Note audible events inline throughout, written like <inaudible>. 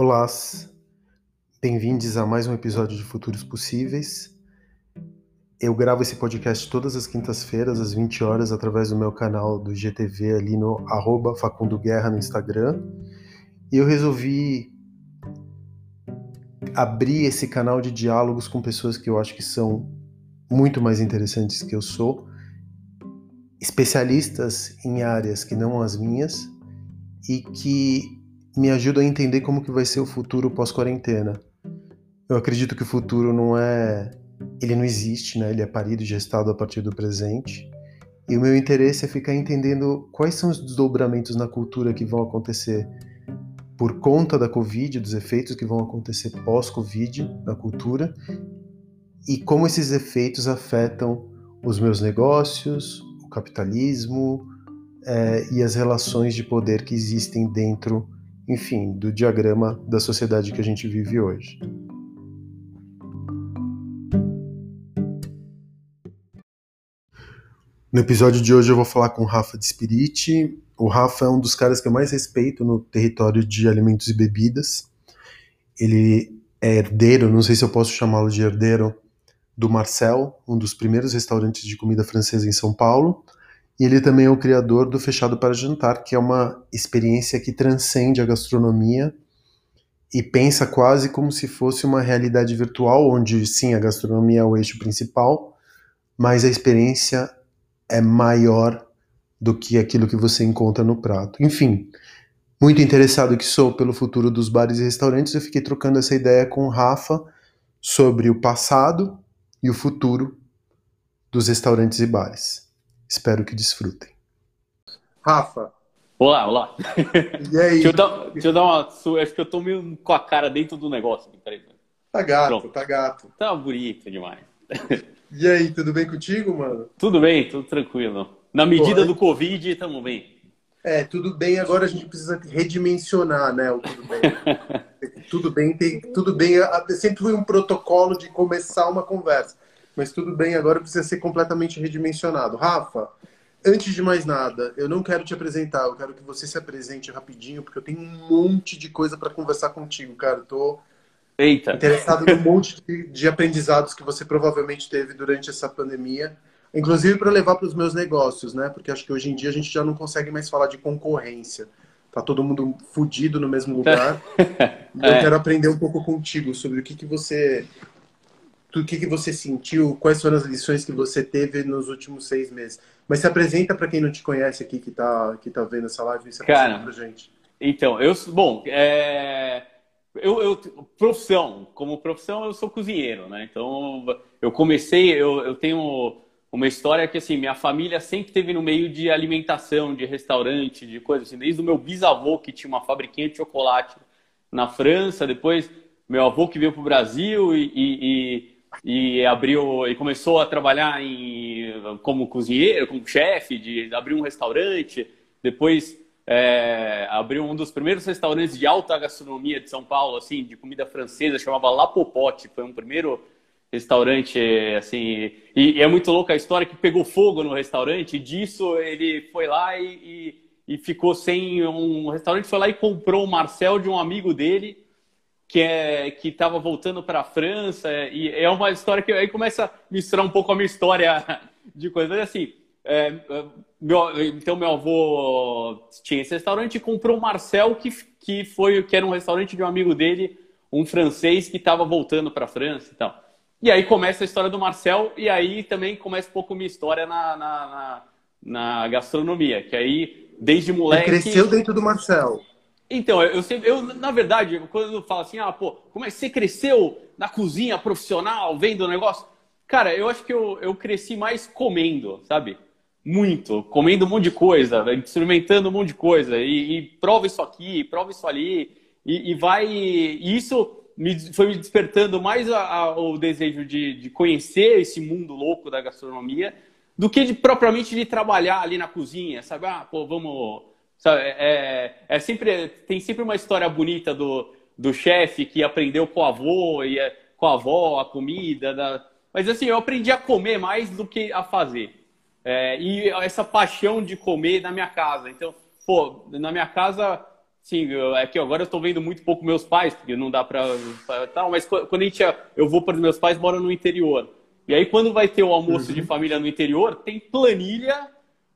Olá, bem-vindos a mais um episódio de Futuros Possíveis. Eu gravo esse podcast todas as quintas-feiras, às 20 horas, através do meu canal do GTV ali no arroba Facundo Guerra no Instagram. E eu resolvi abrir esse canal de diálogos com pessoas que eu acho que são muito mais interessantes que eu sou, especialistas em áreas que não as minhas e que me ajudam a entender como que vai ser o futuro pós-quarentena. Eu acredito que o futuro não é ele não existe, né? Ele é parido e gestado a partir do presente. E o meu interesse é ficar entendendo quais são os desdobramentos na cultura que vão acontecer por conta da Covid, dos efeitos que vão acontecer pós-Covid na cultura e como esses efeitos afetam os meus negócios, o capitalismo é, e as relações de poder que existem dentro, enfim, do diagrama da sociedade que a gente vive hoje. No episódio de hoje eu vou falar com o Rafa de Spirit. O Rafa é um dos caras que eu mais respeito no território de alimentos e bebidas. Ele é herdeiro, não sei se eu posso chamá-lo de herdeiro, do Marcel, um dos primeiros restaurantes de comida francesa em São Paulo. E ele também é o criador do Fechado para Jantar, que é uma experiência que transcende a gastronomia e pensa quase como se fosse uma realidade virtual, onde sim, a gastronomia é o eixo principal, mas a experiência é maior do que aquilo que você encontra no prato. Enfim, muito interessado que sou pelo futuro dos bares e restaurantes, eu fiquei trocando essa ideia com o Rafa sobre o passado e o futuro dos restaurantes e bares. Espero que desfrutem. Rafa. Olá, olá. E aí? deixa, eu dar, deixa eu dar uma. Acho que eu tô meio com a cara dentro do negócio. Peraí. Tá gato, Pronto. tá gato. Tá bonito demais. E aí, tudo bem contigo, mano? Tudo bem, tudo tranquilo. Na medida do Covid, estamos bem. É, tudo bem, agora a gente precisa redimensionar, né? O tudo bem. <laughs> tudo bem, tem, tudo bem. Sempre foi um protocolo de começar uma conversa. Mas tudo bem, agora precisa ser completamente redimensionado. Rafa, antes de mais nada, eu não quero te apresentar, eu quero que você se apresente rapidinho, porque eu tenho um monte de coisa para conversar contigo, cara. Eu tô Eita. Interessado no monte de, de aprendizados que você provavelmente teve durante essa pandemia, inclusive para levar para os meus negócios, né? Porque acho que hoje em dia a gente já não consegue mais falar de concorrência. Tá todo mundo fudido no mesmo lugar. <laughs> é. Eu quero aprender um pouco contigo sobre o que, que você o que, que você sentiu, quais foram as lições que você teve nos últimos seis meses. Mas se apresenta para quem não te conhece aqui, que está que tá vendo essa live, se apresenta para gente. Então, eu, bom, é eu, eu, profissão, como profissão, eu sou cozinheiro, né? Então, eu comecei, eu, eu tenho uma história que, assim, minha família sempre teve no meio de alimentação, de restaurante, de coisas assim. Desde o meu bisavô, que tinha uma fabriquinha de chocolate na França, depois meu avô que veio para o Brasil e, e, e, abriu e começou a trabalhar em, como cozinheiro, como chefe, de abrir um restaurante. Depois é, abriu um dos primeiros restaurantes de alta gastronomia de São Paulo, assim, de comida francesa, chamava La Popote. Foi um primeiro restaurante, assim. E, e, é muito louca a história que pegou fogo no restaurante. E disso ele foi lá e, e, e ficou sem um restaurante. Foi lá e comprou o Marcel de um amigo dele que é que estava voltando para a França e é uma história que aí começa a misturar um pouco a minha história de coisas assim é, meu, então meu avô tinha esse restaurante e comprou o Marcel, que, que foi que era um restaurante de um amigo dele, um francês que estava voltando para a França e tal. E aí começa a história do Marcel e aí também começa um pouco minha história na, na, na, na gastronomia, que aí desde moleque... Você cresceu dentro do Marcel. Então, eu, sempre, eu, na verdade, quando eu falo assim, ah, pô, como é que você cresceu na cozinha profissional, vendo o negócio? Cara, eu acho que eu, eu cresci mais comendo, sabe? muito, comendo um monte de coisa, experimentando um monte de coisa, e, e prova isso aqui, prova isso ali, e, e vai. E isso me, foi me despertando mais a, a, o desejo de, de conhecer esse mundo louco da gastronomia do que de, propriamente de trabalhar ali na cozinha, sabe? Ah, pô, vamos. Sabe? É, é, é sempre, tem sempre uma história bonita do, do chefe que aprendeu com o avô e é, com a avó a comida. Da... Mas assim, eu aprendi a comer mais do que a fazer. É, e essa paixão de comer na minha casa. Então, pô, na minha casa, Sim, é que agora eu estou vendo muito pouco meus pais, porque não dá para tal, mas quando a gente eu vou para os meus pais moram no interior. E aí quando vai ter o almoço uhum. de família no interior, tem planilha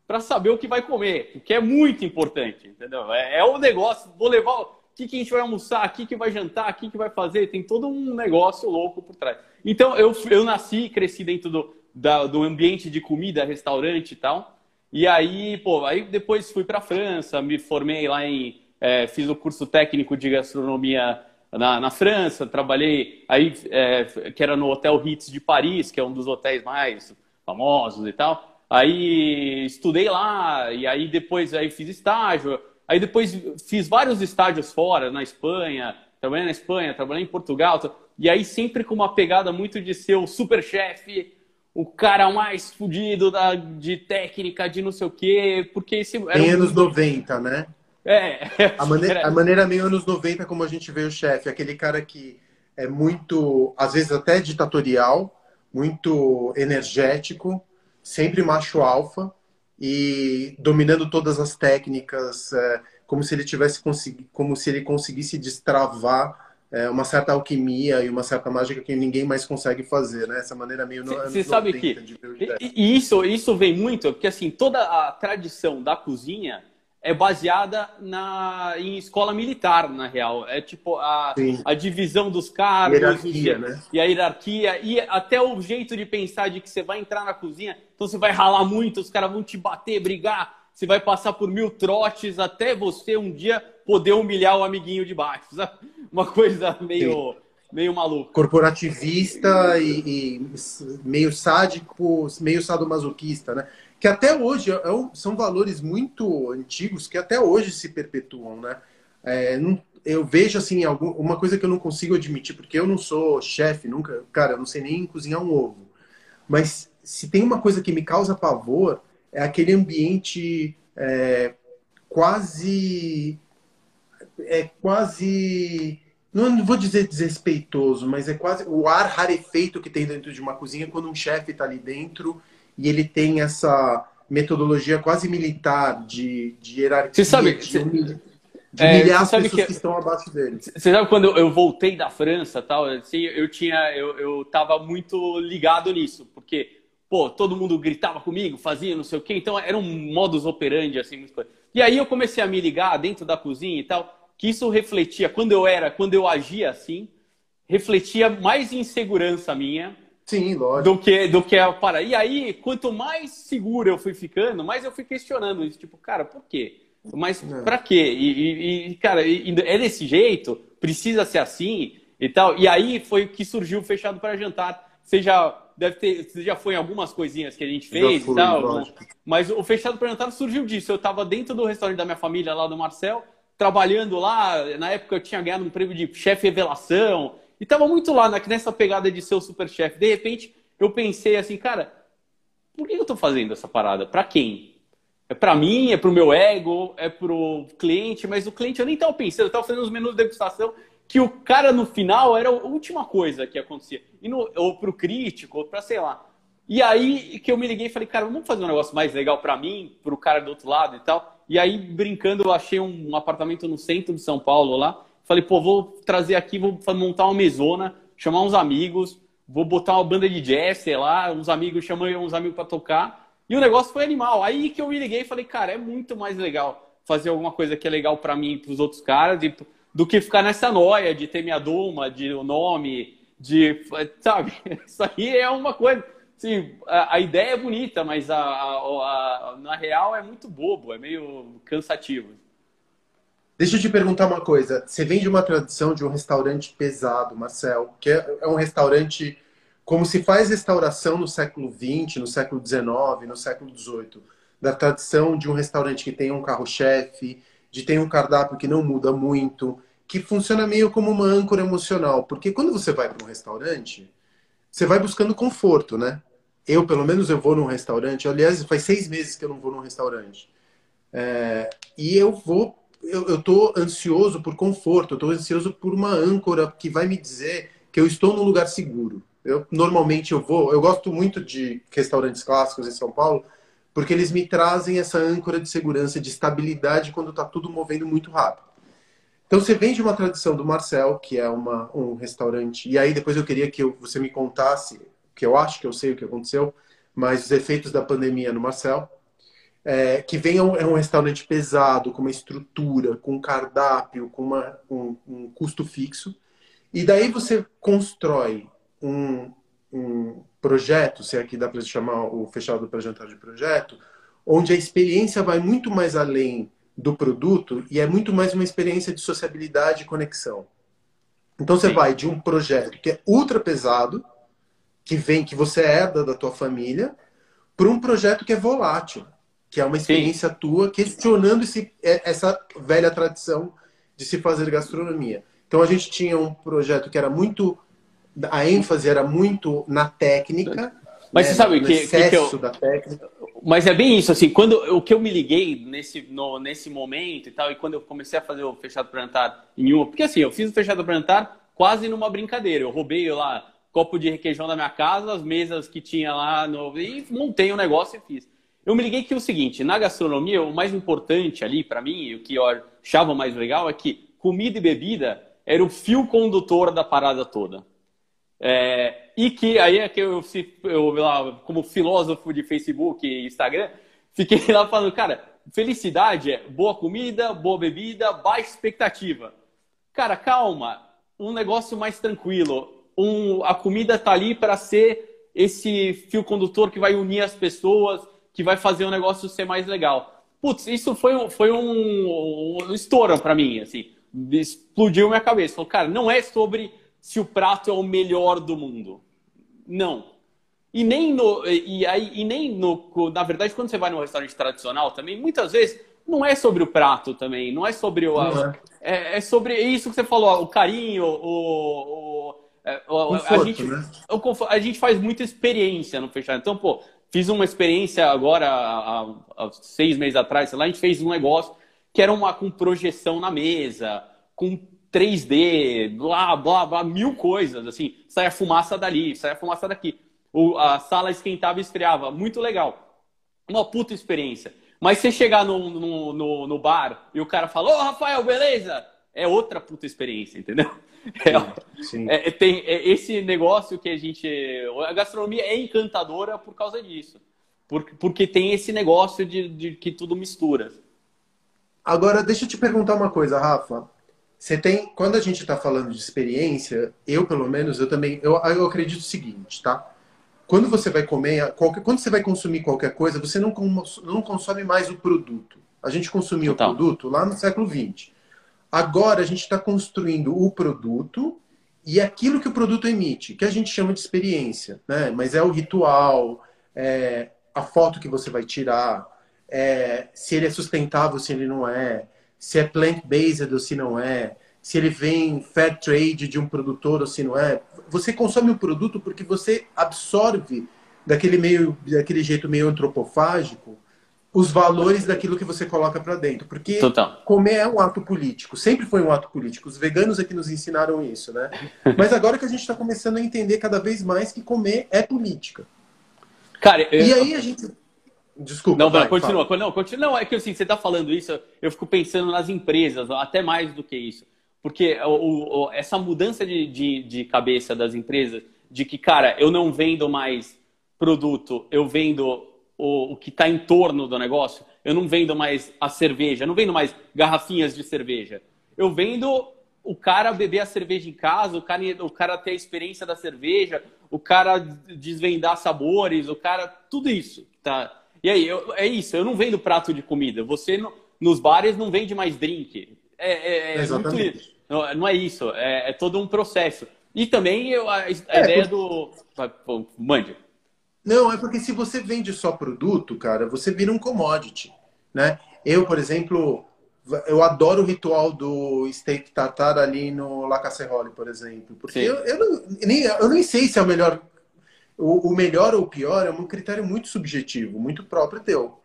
para saber o que vai comer, o que é muito importante, entendeu? É, é o negócio, vou levar o que, que a gente vai almoçar, o que, que vai jantar, o que, que vai fazer, tem todo um negócio louco por trás. Então eu, eu nasci e cresci dentro do, da, do ambiente de comida, restaurante e tal. E aí, pô, aí depois fui para França, me formei lá em. É, fiz o curso técnico de gastronomia na, na França, trabalhei aí, é, que era no Hotel Ritz de Paris, que é um dos hotéis mais famosos e tal. Aí estudei lá, e aí depois aí fiz estágio. Aí depois fiz vários estágios fora, na Espanha, trabalhei na Espanha, trabalhei em Portugal. E aí sempre com uma pegada muito de ser o super chefe, o cara mais fudido da, de técnica, de não sei o quê, porque esse era Em um... anos 90, né? É. <laughs> A, maneira, a maneira meio anos 90 como a gente vê o chefe, aquele cara que é muito, às vezes até ditatorial, muito energético, sempre macho alfa e dominando todas as técnicas, é, como se ele tivesse conseguido, como se ele conseguisse destravar é, uma certa alquimia e uma certa mágica que ninguém mais consegue fazer, né? Essa maneira meio Você sabe que e, isso isso vem muito porque assim toda a tradição da cozinha é baseada na em escola militar na real é tipo a, a divisão dos cargos hierarquia, né? e a hierarquia e até o jeito de pensar de que você vai entrar na cozinha então você vai ralar muito os caras vão te bater brigar você vai passar por mil trotes até você um dia poder humilhar o amiguinho de baixo. Sabe? Uma coisa meio, meio maluca. Corporativista e, e, meio sádico, meio sadomasoquista, né? Que até hoje é, é são valores muito antigos que até hoje se perpetuam, né? É, não, eu vejo assim algum, uma coisa que eu não consigo admitir porque eu não sou chefe nunca cara eu não sei nem cozinhar um ovo mas se tem uma coisa que me causa pavor é aquele ambiente é, quase. É quase. Não vou dizer desrespeitoso, mas é quase o ar rarefeito que tem dentro de uma cozinha quando um chefe está ali dentro e ele tem essa metodologia quase militar de, de hierarquia. Você sabe, de, humilhar, de humilhar é, as pessoas que, que, estão abaixo dele. Você sabe quando eu voltei da França tal, assim, eu tinha, eu, eu tava muito ligado nisso, porque pô, todo mundo gritava comigo, fazia não sei o quê. Então era um modus operandi, assim, muito coisa. E aí eu comecei a me ligar dentro da cozinha e tal, que isso refletia, quando eu era, quando eu agia assim, refletia mais insegurança minha. Sim, lógico. Do que, do que a para. E aí, quanto mais seguro eu fui ficando, mais eu fui questionando isso. Tipo, cara, por quê? Mas é. pra quê? E, e cara, e, é desse jeito? Precisa ser assim? E tal. E aí foi que surgiu o Fechado para Jantar. Seja deve ter, você já foi em algumas coisinhas que a gente fez fui, e tal. Lógico. Mas o Fechado Perguntar surgiu disso. Eu estava dentro do restaurante da minha família, lá do Marcel, trabalhando lá. Na época eu tinha ganhado um prêmio de chefe revelação. E estava muito lá nessa pegada de ser o super chefe. De repente, eu pensei assim, cara, por que eu estou fazendo essa parada? Para quem? É para mim, é para o meu ego, é para o cliente, mas o cliente eu nem estava pensando, eu estava fazendo os menus de degustação que o cara no final era a última coisa que acontecia. E no, ou pro crítico, ou pra sei lá. E aí que eu me liguei e falei, cara, vamos fazer um negócio mais legal para mim, pro cara do outro lado e tal. E aí, brincando, eu achei um apartamento no centro de São Paulo lá. Falei, pô, vou trazer aqui, vou montar uma mesona, chamar uns amigos, vou botar uma banda de jazz, sei lá, uns amigos, chamei uns amigos para tocar. E o negócio foi animal. Aí que eu me liguei e falei, cara, é muito mais legal fazer alguma coisa que é legal para mim e pros outros caras. E do que ficar nessa noia de ter minha doma, de o nome, de. Sabe? <laughs> Isso aí é uma coisa. Sim, a, a ideia é bonita, mas a, a, a, na real é muito bobo, é meio cansativo. Deixa eu te perguntar uma coisa. Você vem de uma tradição de um restaurante pesado, Marcel, que é, é um restaurante como se faz restauração no século XX, no século XIX, no século XVIII. Da tradição de um restaurante que tem um carro-chefe, de ter um cardápio que não muda muito, que funciona meio como uma âncora emocional. Porque quando você vai para um restaurante, você vai buscando conforto, né? Eu, pelo menos, eu vou num restaurante. Aliás, faz seis meses que eu não vou num restaurante. É, e eu vou, eu, tô ansioso por conforto, eu tô ansioso por uma âncora que vai me dizer que eu estou num lugar seguro. Eu normalmente eu vou, eu gosto muito de restaurantes clássicos em São Paulo, porque eles me trazem essa âncora de segurança, de estabilidade quando está tudo movendo muito rápido. Então você vem de uma tradição do Marcel, que é uma, um restaurante, e aí depois eu queria que eu, você me contasse, que eu acho que eu sei o que aconteceu, mas os efeitos da pandemia no Marcel. É, que vem é um, é um, restaurante pesado, com uma estrutura, com um cardápio, com uma, um, um custo fixo. E daí você constrói um, um projeto, se aqui dá para chamar o fechado para jantar de projeto, onde a experiência vai muito mais além do produto e é muito mais uma experiência de sociabilidade e conexão. Então você Sim. vai de um projeto que é ultra pesado, que vem que você herda da tua família, para um projeto que é volátil, que é uma experiência Sim. tua questionando esse, é, essa velha tradição de se fazer gastronomia. Então a gente tinha um projeto que era muito a ênfase era muito na técnica, mas né, você sabe o que, que, que eu... da técnica. Mas é bem isso, assim, quando o que eu me liguei nesse, no, nesse momento e tal, e quando eu comecei a fazer o fechado para jantar em uma, porque assim, eu fiz o fechado para jantar quase numa brincadeira. Eu roubei lá copo de requeijão da minha casa, as mesas que tinha lá no, e montei o um negócio e fiz. Eu me liguei que é o seguinte, na gastronomia, o mais importante ali para mim, o que eu achava mais legal é que comida e bebida era o fio condutor da parada toda. É, e que aí é que eu, eu lá, como filósofo de Facebook e Instagram, fiquei <laughs> lá falando, cara, felicidade é boa comida, boa bebida, baixa expectativa. Cara, calma, um negócio mais tranquilo. Um, a comida tá ali para ser esse fio condutor que vai unir as pessoas, que vai fazer o negócio ser mais legal. Putz, isso foi, foi um, um estouro para mim, assim, explodiu minha cabeça. Falou, cara, não é sobre se o prato é o melhor do mundo. Não. E nem no. E, aí, e nem no. Na verdade, quando você vai num restaurante tradicional também, muitas vezes não é sobre o prato também, não é sobre o. É. é. É, sobre isso que você falou, o carinho, o. o, é, o conforto, a, gente, né? a gente faz muita experiência no fechado. Então, pô, fiz uma experiência agora, há, há seis meses atrás, sei lá, a gente fez um negócio que era uma com projeção na mesa, com 3D, blá, blá, blá, mil coisas, assim. Sai a fumaça dali, sai a fumaça daqui. O, a sala esquentava e esfriava. Muito legal. Uma puta experiência. Mas você chegar no, no, no, no bar e o cara fala, ô, oh, Rafael, beleza? É outra puta experiência, entendeu? É, sim. É, tem é, esse negócio que a gente... A gastronomia é encantadora por causa disso. Porque, porque tem esse negócio de, de que tudo mistura. Agora, deixa eu te perguntar uma coisa, Rafa. Você tem, quando a gente está falando de experiência, eu pelo menos, eu também, eu, eu acredito o seguinte, tá? Quando você vai comer, qualquer, quando você vai consumir qualquer coisa, você não, não consome mais o produto. A gente consumia o produto lá no século XX. Agora a gente está construindo o produto e aquilo que o produto emite, que a gente chama de experiência, né? Mas é o ritual, é a foto que você vai tirar, é se ele é sustentável, se ele não é, se é plant-based ou se não é, se ele vem fair trade de um produtor ou se não é. Você consome o produto porque você absorve daquele meio, daquele jeito meio antropofágico os valores daquilo que você coloca para dentro. Porque Total. comer é um ato político, sempre foi um ato político. Os veganos é que nos ensinaram isso, né? <laughs> Mas agora que a gente está começando a entender cada vez mais que comer é política. Cara, eu... e aí a gente Desculpa. Não, vai, continua. Fala. Não, continua. Não, é que assim, você está falando isso, eu fico pensando nas empresas, até mais do que isso. Porque o, o, essa mudança de, de, de, cabeça das empresas, de que, cara, eu não vendo mais produto, eu vendo o, o que está em torno do negócio, eu não vendo mais a cerveja, não vendo mais garrafinhas de cerveja. Eu vendo o cara beber a cerveja em casa, o cara, o cara ter a experiência da cerveja, o cara desvendar sabores, o cara. Tudo isso. Tá? E aí, eu, é isso, eu não vendo prato de comida. Você no, nos bares não vende mais drink. É, é, é. Muito, não, não, é isso, é, é, todo um processo. E também eu, a, a é, ideia do. Mande. Não, é porque se você vende só produto, cara, você vira um commodity. Né? Eu, por exemplo, eu adoro o ritual do steak tartar ali no La Casserole, por exemplo. Porque eu, eu, não, nem, eu nem sei se é o melhor o, o melhor ou o pior é um critério muito subjetivo, muito próprio teu.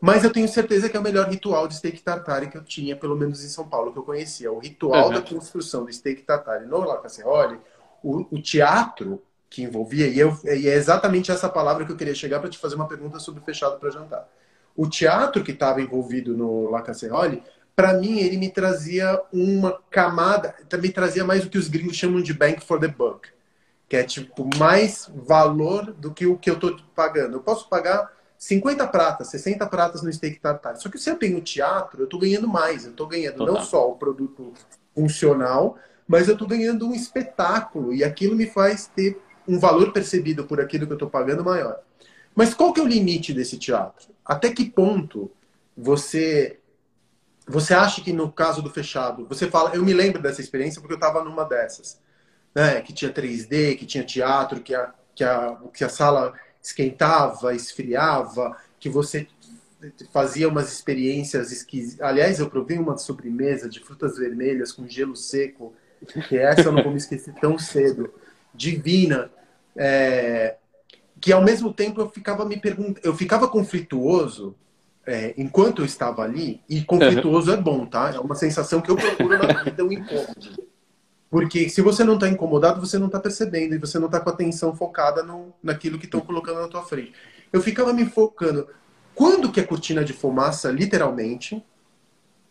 Mas eu tenho certeza que é o melhor ritual de steak tartare que eu tinha, pelo menos em São Paulo, que eu conhecia. O ritual uhum. da construção do steak tartare no La Casserole, o, o teatro que envolvia, e, eu, e, é exatamente essa palavra que eu queria chegar para te fazer uma pergunta sobre fechado para jantar. O teatro que estava envolvido no La Casserole para mim ele me trazia uma camada, também trazia mais o que os gringos chamam de bank for the buck, que é tipo mais valor do que o que eu estou pagando. Eu posso pagar 50 pratas, 60 pratas no steak tartar. Só que se eu tenho teatro, eu estou ganhando mais. Eu estou ganhando Total. não só o produto funcional, mas eu estou ganhando um espetáculo e aquilo me faz ter um valor percebido por aquilo que eu estou pagando maior. Mas qual que é o limite desse teatro? Até que ponto você você acha que no caso do fechado, você fala, eu me lembro dessa experiência porque eu estava numa dessas, né, que tinha 3D, que tinha teatro, que a, que a, que a sala esquentava, esfriava, que você fazia umas experiências esquisitas. Aliás, eu provei uma sobremesa de frutas vermelhas com gelo seco, que essa eu não vou me esquecer tão cedo, divina. É... que ao mesmo tempo eu ficava me perguntando, eu ficava conflituoso é, enquanto eu estava ali, e conflituoso uhum. é bom, tá? É uma sensação que eu procuro na vida, um incômodo. Porque se você não está incomodado, você não está percebendo e você não está com a atenção focada no, naquilo que estão colocando na tua frente. Eu ficava me focando. Quando que é cortina de fumaça, literalmente,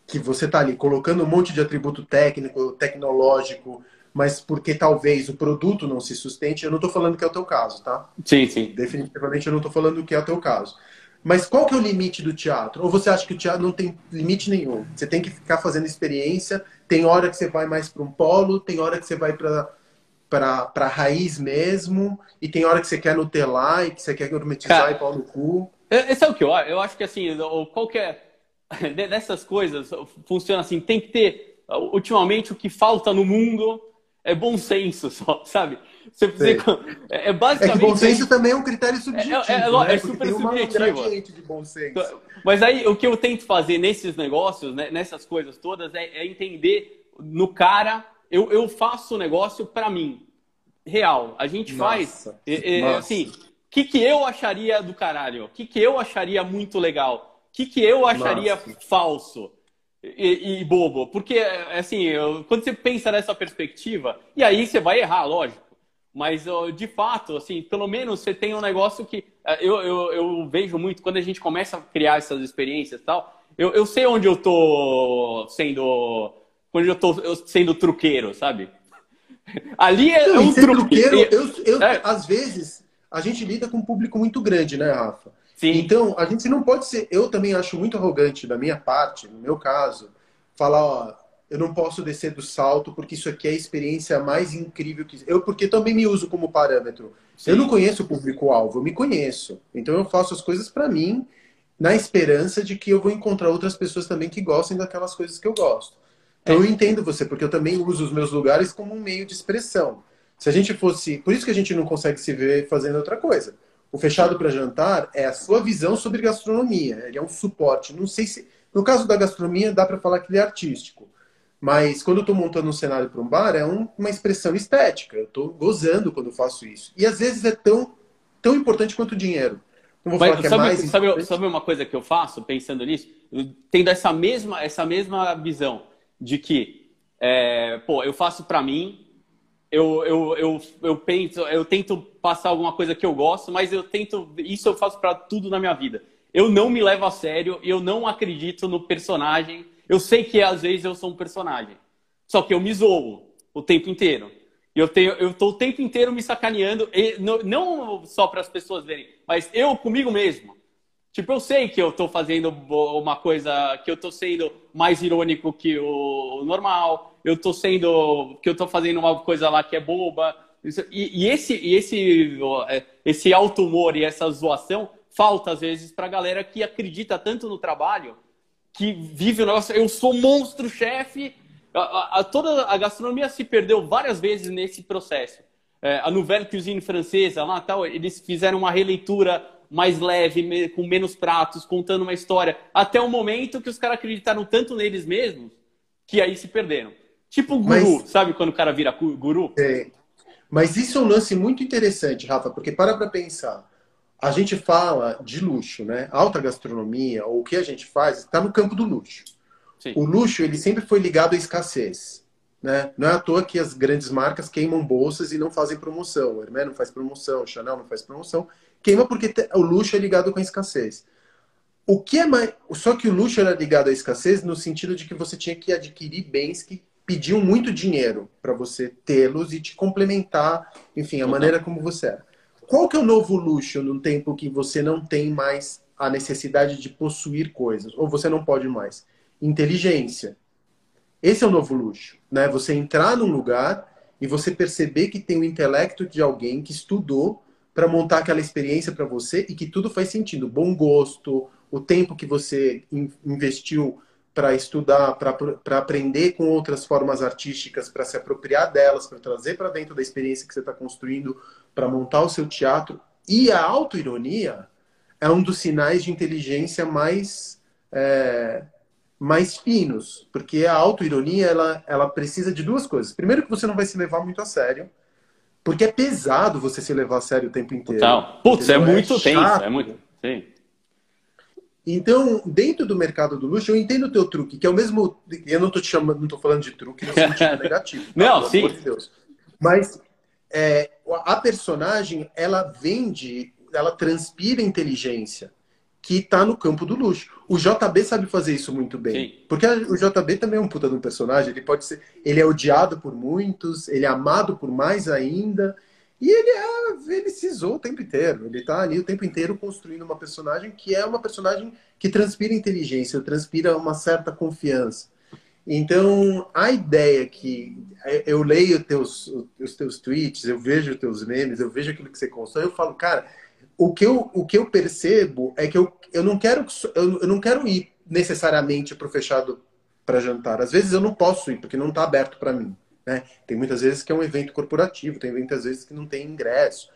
que você está ali colocando um monte de atributo técnico, tecnológico, mas porque talvez o produto não se sustente, eu não estou falando que é o teu caso, tá? Sim, sim. Definitivamente eu não estou falando que é o teu caso. Mas qual que é o limite do teatro? Ou você acha que o teatro não tem limite nenhum? Você tem que ficar fazendo experiência. Tem hora que você vai mais para um polo, tem hora que você vai para para a raiz mesmo, e tem hora que você quer nutelar e que você quer gourmetizar Cara, e pau no cu. Esse é o que eu Eu acho que assim, qualquer <laughs> dessas coisas funciona assim. Tem que ter, ultimamente, o que falta no mundo é bom senso, só, <laughs> sabe? Você é, é basicamente. É que bom senso também é um critério subjetivo. É, é, é, né? é super subjetivo. de bom senso. Então, mas aí o que eu tento fazer nesses negócios, né, nessas coisas todas, é, é, entender no cara. Eu, eu faço o negócio para mim. Real. A gente nossa, faz. É, é assim, o que, que eu acharia do caralho? O que, que eu acharia muito legal? O que, que eu acharia nossa. falso? E, e, bobo, porque assim, eu, quando você pensa nessa perspectiva, e aí você vai errar, lógico. Mas, de fato, assim, pelo menos você tem um negócio que é, eu, eu, eu vejo muito quando a gente começa a criar essas experiências e tal. Eu, eu sei onde eu tô sendo. Onde eu tô sendo truqueiro, sabe? <laughs> Ali é, Não, um truqueiro. Eu, eu é. Às vezes, a gente lida com um público muito grande, né, Rafa? Sim. Então, a gente não pode ser. Eu também acho muito arrogante da minha parte, no meu caso, falar, ó, eu não posso descer do salto porque isso aqui é a experiência mais incrível que eu porque também me uso como parâmetro. Sim. Eu não conheço o público-alvo, eu me conheço. Então eu faço as coisas para mim na esperança de que eu vou encontrar outras pessoas também que gostem daquelas coisas que eu gosto. Então é. eu entendo você, porque eu também uso os meus lugares como um meio de expressão. Se a gente fosse, por isso que a gente não consegue se ver fazendo outra coisa. O fechado para jantar é a sua visão sobre gastronomia. Ele é um suporte. Não sei se no caso da gastronomia dá para falar que ele é artístico. Mas quando eu estou montando um cenário para um bar, é um, uma expressão estética. Eu estou gozando quando faço isso. E às vezes é tão, tão importante quanto o dinheiro. Não vou Mas, falar que é sabe, é mais sabe, sabe uma coisa que eu faço pensando nisso? Eu tendo essa mesma, essa mesma visão de que, é, pô, eu faço para mim, eu, eu, eu, eu, penso, eu tento passar alguma coisa que eu gosto, mas eu tento. Isso eu faço para tudo na minha vida. Eu não me levo a sério, eu não acredito no personagem eu sei que às vezes eu sou um personagem. Só que eu me zoo o tempo inteiro. Eu tenho, eu tô o tempo inteiro me sacaneando, e não, não só para as pessoas verem, mas eu comigo mesmo. Tipo, eu sei que eu tô fazendo uma coisa, que eu tô sendo mais irônico que o normal, eu tô sendo, que eu tô fazendo uma coisa lá que é boba. E, e esse, e esse, é, esse alto humor e essa zoação falta às vezes para a galera que acredita tanto no trabalho que vive o negócio. Eu sou monstro-chefe. A, a, toda a gastronomia se perdeu várias vezes nesse processo. É, a Nouvelle Cuisine francesa, lá tal, eles fizeram uma releitura mais leve, com menos pratos, contando uma história, até o momento que os caras acreditaram tanto neles mesmos que aí se perderam. Tipo o guru, Mas... sabe quando o cara vira guru? É. Mas isso é um lance muito interessante, Rafa, porque para para pensar a gente fala de luxo, né? Alta gastronomia, ou o que a gente faz, está no campo do luxo. Sim. O luxo, ele sempre foi ligado à escassez. Né? Não é à toa que as grandes marcas queimam bolsas e não fazem promoção. O Hermès não faz promoção, o Chanel não faz promoção. Queima porque o luxo é ligado com a escassez. o que é mais. Só que o luxo era ligado à escassez no sentido de que você tinha que adquirir bens que pediam muito dinheiro para você tê-los e te complementar, enfim, a maneira como você era. Qual que é o novo luxo num tempo que você não tem mais a necessidade de possuir coisas, ou você não pode mais? Inteligência. Esse é o novo luxo, né? Você entrar num lugar e você perceber que tem o intelecto de alguém que estudou para montar aquela experiência para você e que tudo faz sentido. Bom gosto, o tempo que você investiu para estudar, para aprender com outras formas artísticas, para se apropriar delas, para trazer para dentro da experiência que você está construindo, para montar o seu teatro. E a autoironia é um dos sinais de inteligência mais, é, mais finos, porque a autoironia ela, ela precisa de duas coisas. Primeiro, que você não vai se levar muito a sério, porque é pesado você se levar a sério o tempo inteiro. Total. Putz, é, é muito é tenso, é muito. Sim. Então, dentro do mercado do luxo, eu entendo o teu truque, que é o mesmo. Eu não tô te chamando, não tô falando de truque no sentido <laughs> negativo. Tá? Não, Pelo sim. De Deus. Mas é, a personagem, ela vende, ela transpira inteligência que está no campo do luxo. O JB sabe fazer isso muito bem. Sim. Porque o JB também é um puta de um personagem. Ele pode ser. Ele é odiado por muitos, ele é amado por mais ainda. E ele é, ele se zoou o tempo inteiro. Ele tá ali o tempo inteiro construindo uma personagem que é uma personagem que transpira inteligência, transpira uma certa confiança. Então, a ideia que eu leio teus, os teus tweets, eu vejo os teus memes, eu vejo aquilo que você constrói, eu falo, cara, o que eu, o que eu percebo é que eu, eu, não quero, eu, eu não quero ir necessariamente para o fechado para jantar. Às vezes eu não posso ir, porque não está aberto para mim. Né? Tem muitas vezes que é um evento corporativo, tem muitas vezes que não tem ingresso,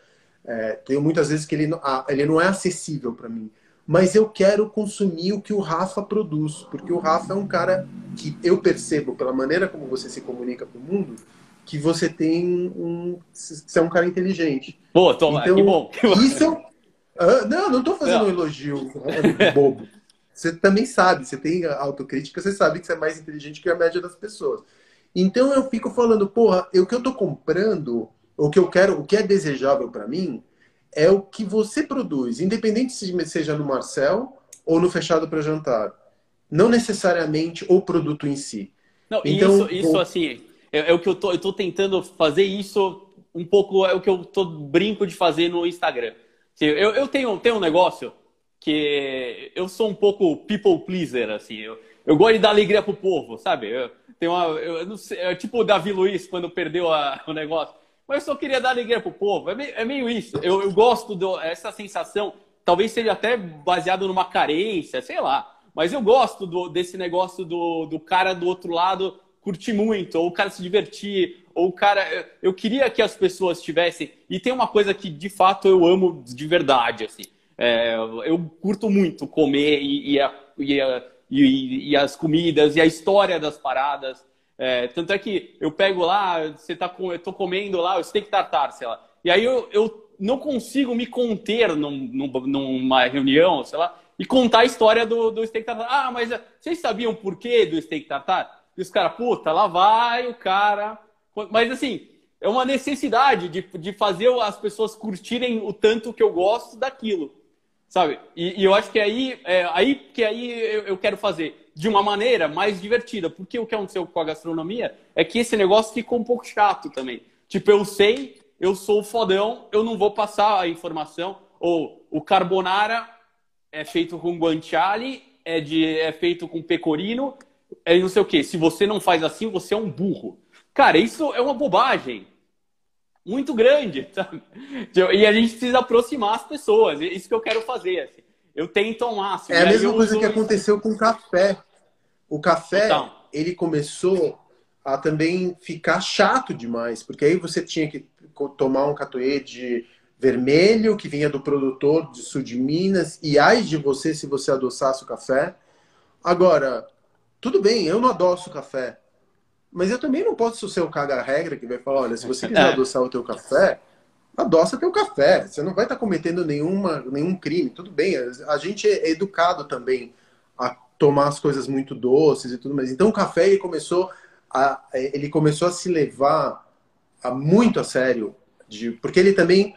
é, tem muitas vezes que ele, ah, ele não é acessível para mim. Mas eu quero consumir o que o Rafa produz, porque o Rafa é um cara que eu percebo, pela maneira como você se comunica com o mundo, que você tem um. Você é um cara inteligente. Pô, toma, então, que bom. Isso não, não estou fazendo não. um elogio bobo. Você também sabe, você tem autocrítica, você sabe que você é mais inteligente que a média das pessoas. Então eu fico falando, porra, o que eu tô comprando, o que eu quero, o que é desejável para mim, é o que você produz, independente se seja no Marcel ou no Fechado para Jantar. Não necessariamente o produto em si. Não, então, isso, isso assim, é, é, o que eu tô, eu tô tentando fazer isso um pouco, é o que eu tô brinco de fazer no Instagram. Assim, eu, eu tenho, tenho um negócio que eu sou um pouco people pleaser, assim, eu, eu gosto de dar alegria pro povo, sabe? Eu, tem uma, eu não sei, é tipo o Davi Luiz quando perdeu a, o negócio. Mas eu só queria dar alegria pro povo. É meio, é meio isso. Eu, eu gosto dessa sensação. Talvez seja até baseado numa carência, sei lá. Mas eu gosto do, desse negócio do, do cara do outro lado curtir muito, ou o cara se divertir, ou cara. Eu queria que as pessoas tivessem. E tem uma coisa que de fato eu amo de verdade, assim. É, eu curto muito comer e, e, a, e a e, as comidas e a história das paradas. É, tanto é que eu pego lá, você tá com, eu tô comendo lá o steak tartar, sei lá. E aí eu, eu não consigo me conter num, num, numa reunião, sei lá, e contar a história do, do steak tartar. Ah, mas vocês sabiam o porquê do steak tartar? E os caras, puta, lá vai o cara. Mas assim, é uma necessidade de, de fazer as pessoas curtirem o tanto que eu gosto daquilo sabe? E, e, eu acho que aí, é, aí que aí eu, eu, quero fazer de uma maneira mais divertida, porque o que aconteceu com a gastronomia é que esse negócio ficou um pouco chato também. Tipo, eu sei, eu sou fodão, eu não vou passar a informação, ou o carbonara é feito com guanciale, é, de, é feito com pecorino, é não sei o que. Se você não faz assim, você é um burro. Cara, isso é uma bobagem muito grande, <laughs> sabe? E a gente precisa aproximar as pessoas. É isso que eu quero fazer. Assim. Eu tento ao máximo. É a mesma coisa que aconteceu com o café. O café, então, ele começou a também ficar chato demais, porque aí você tinha que tomar um catuê de vermelho que vinha do produtor de sul de Minas e ai de você se você adoçasse o café. Agora, tudo bem, eu não adoço café, mas eu também não posso ser o caga-regra que vai falar, olha, se você quiser é. adoçar o teu café, adoça teu café. Você não vai estar cometendo nenhuma, nenhum crime. Tudo bem, a gente é educado também a tomar as coisas muito doces e tudo mais. Então o café ele começou a, ele começou a se levar a muito a sério, de, porque ele também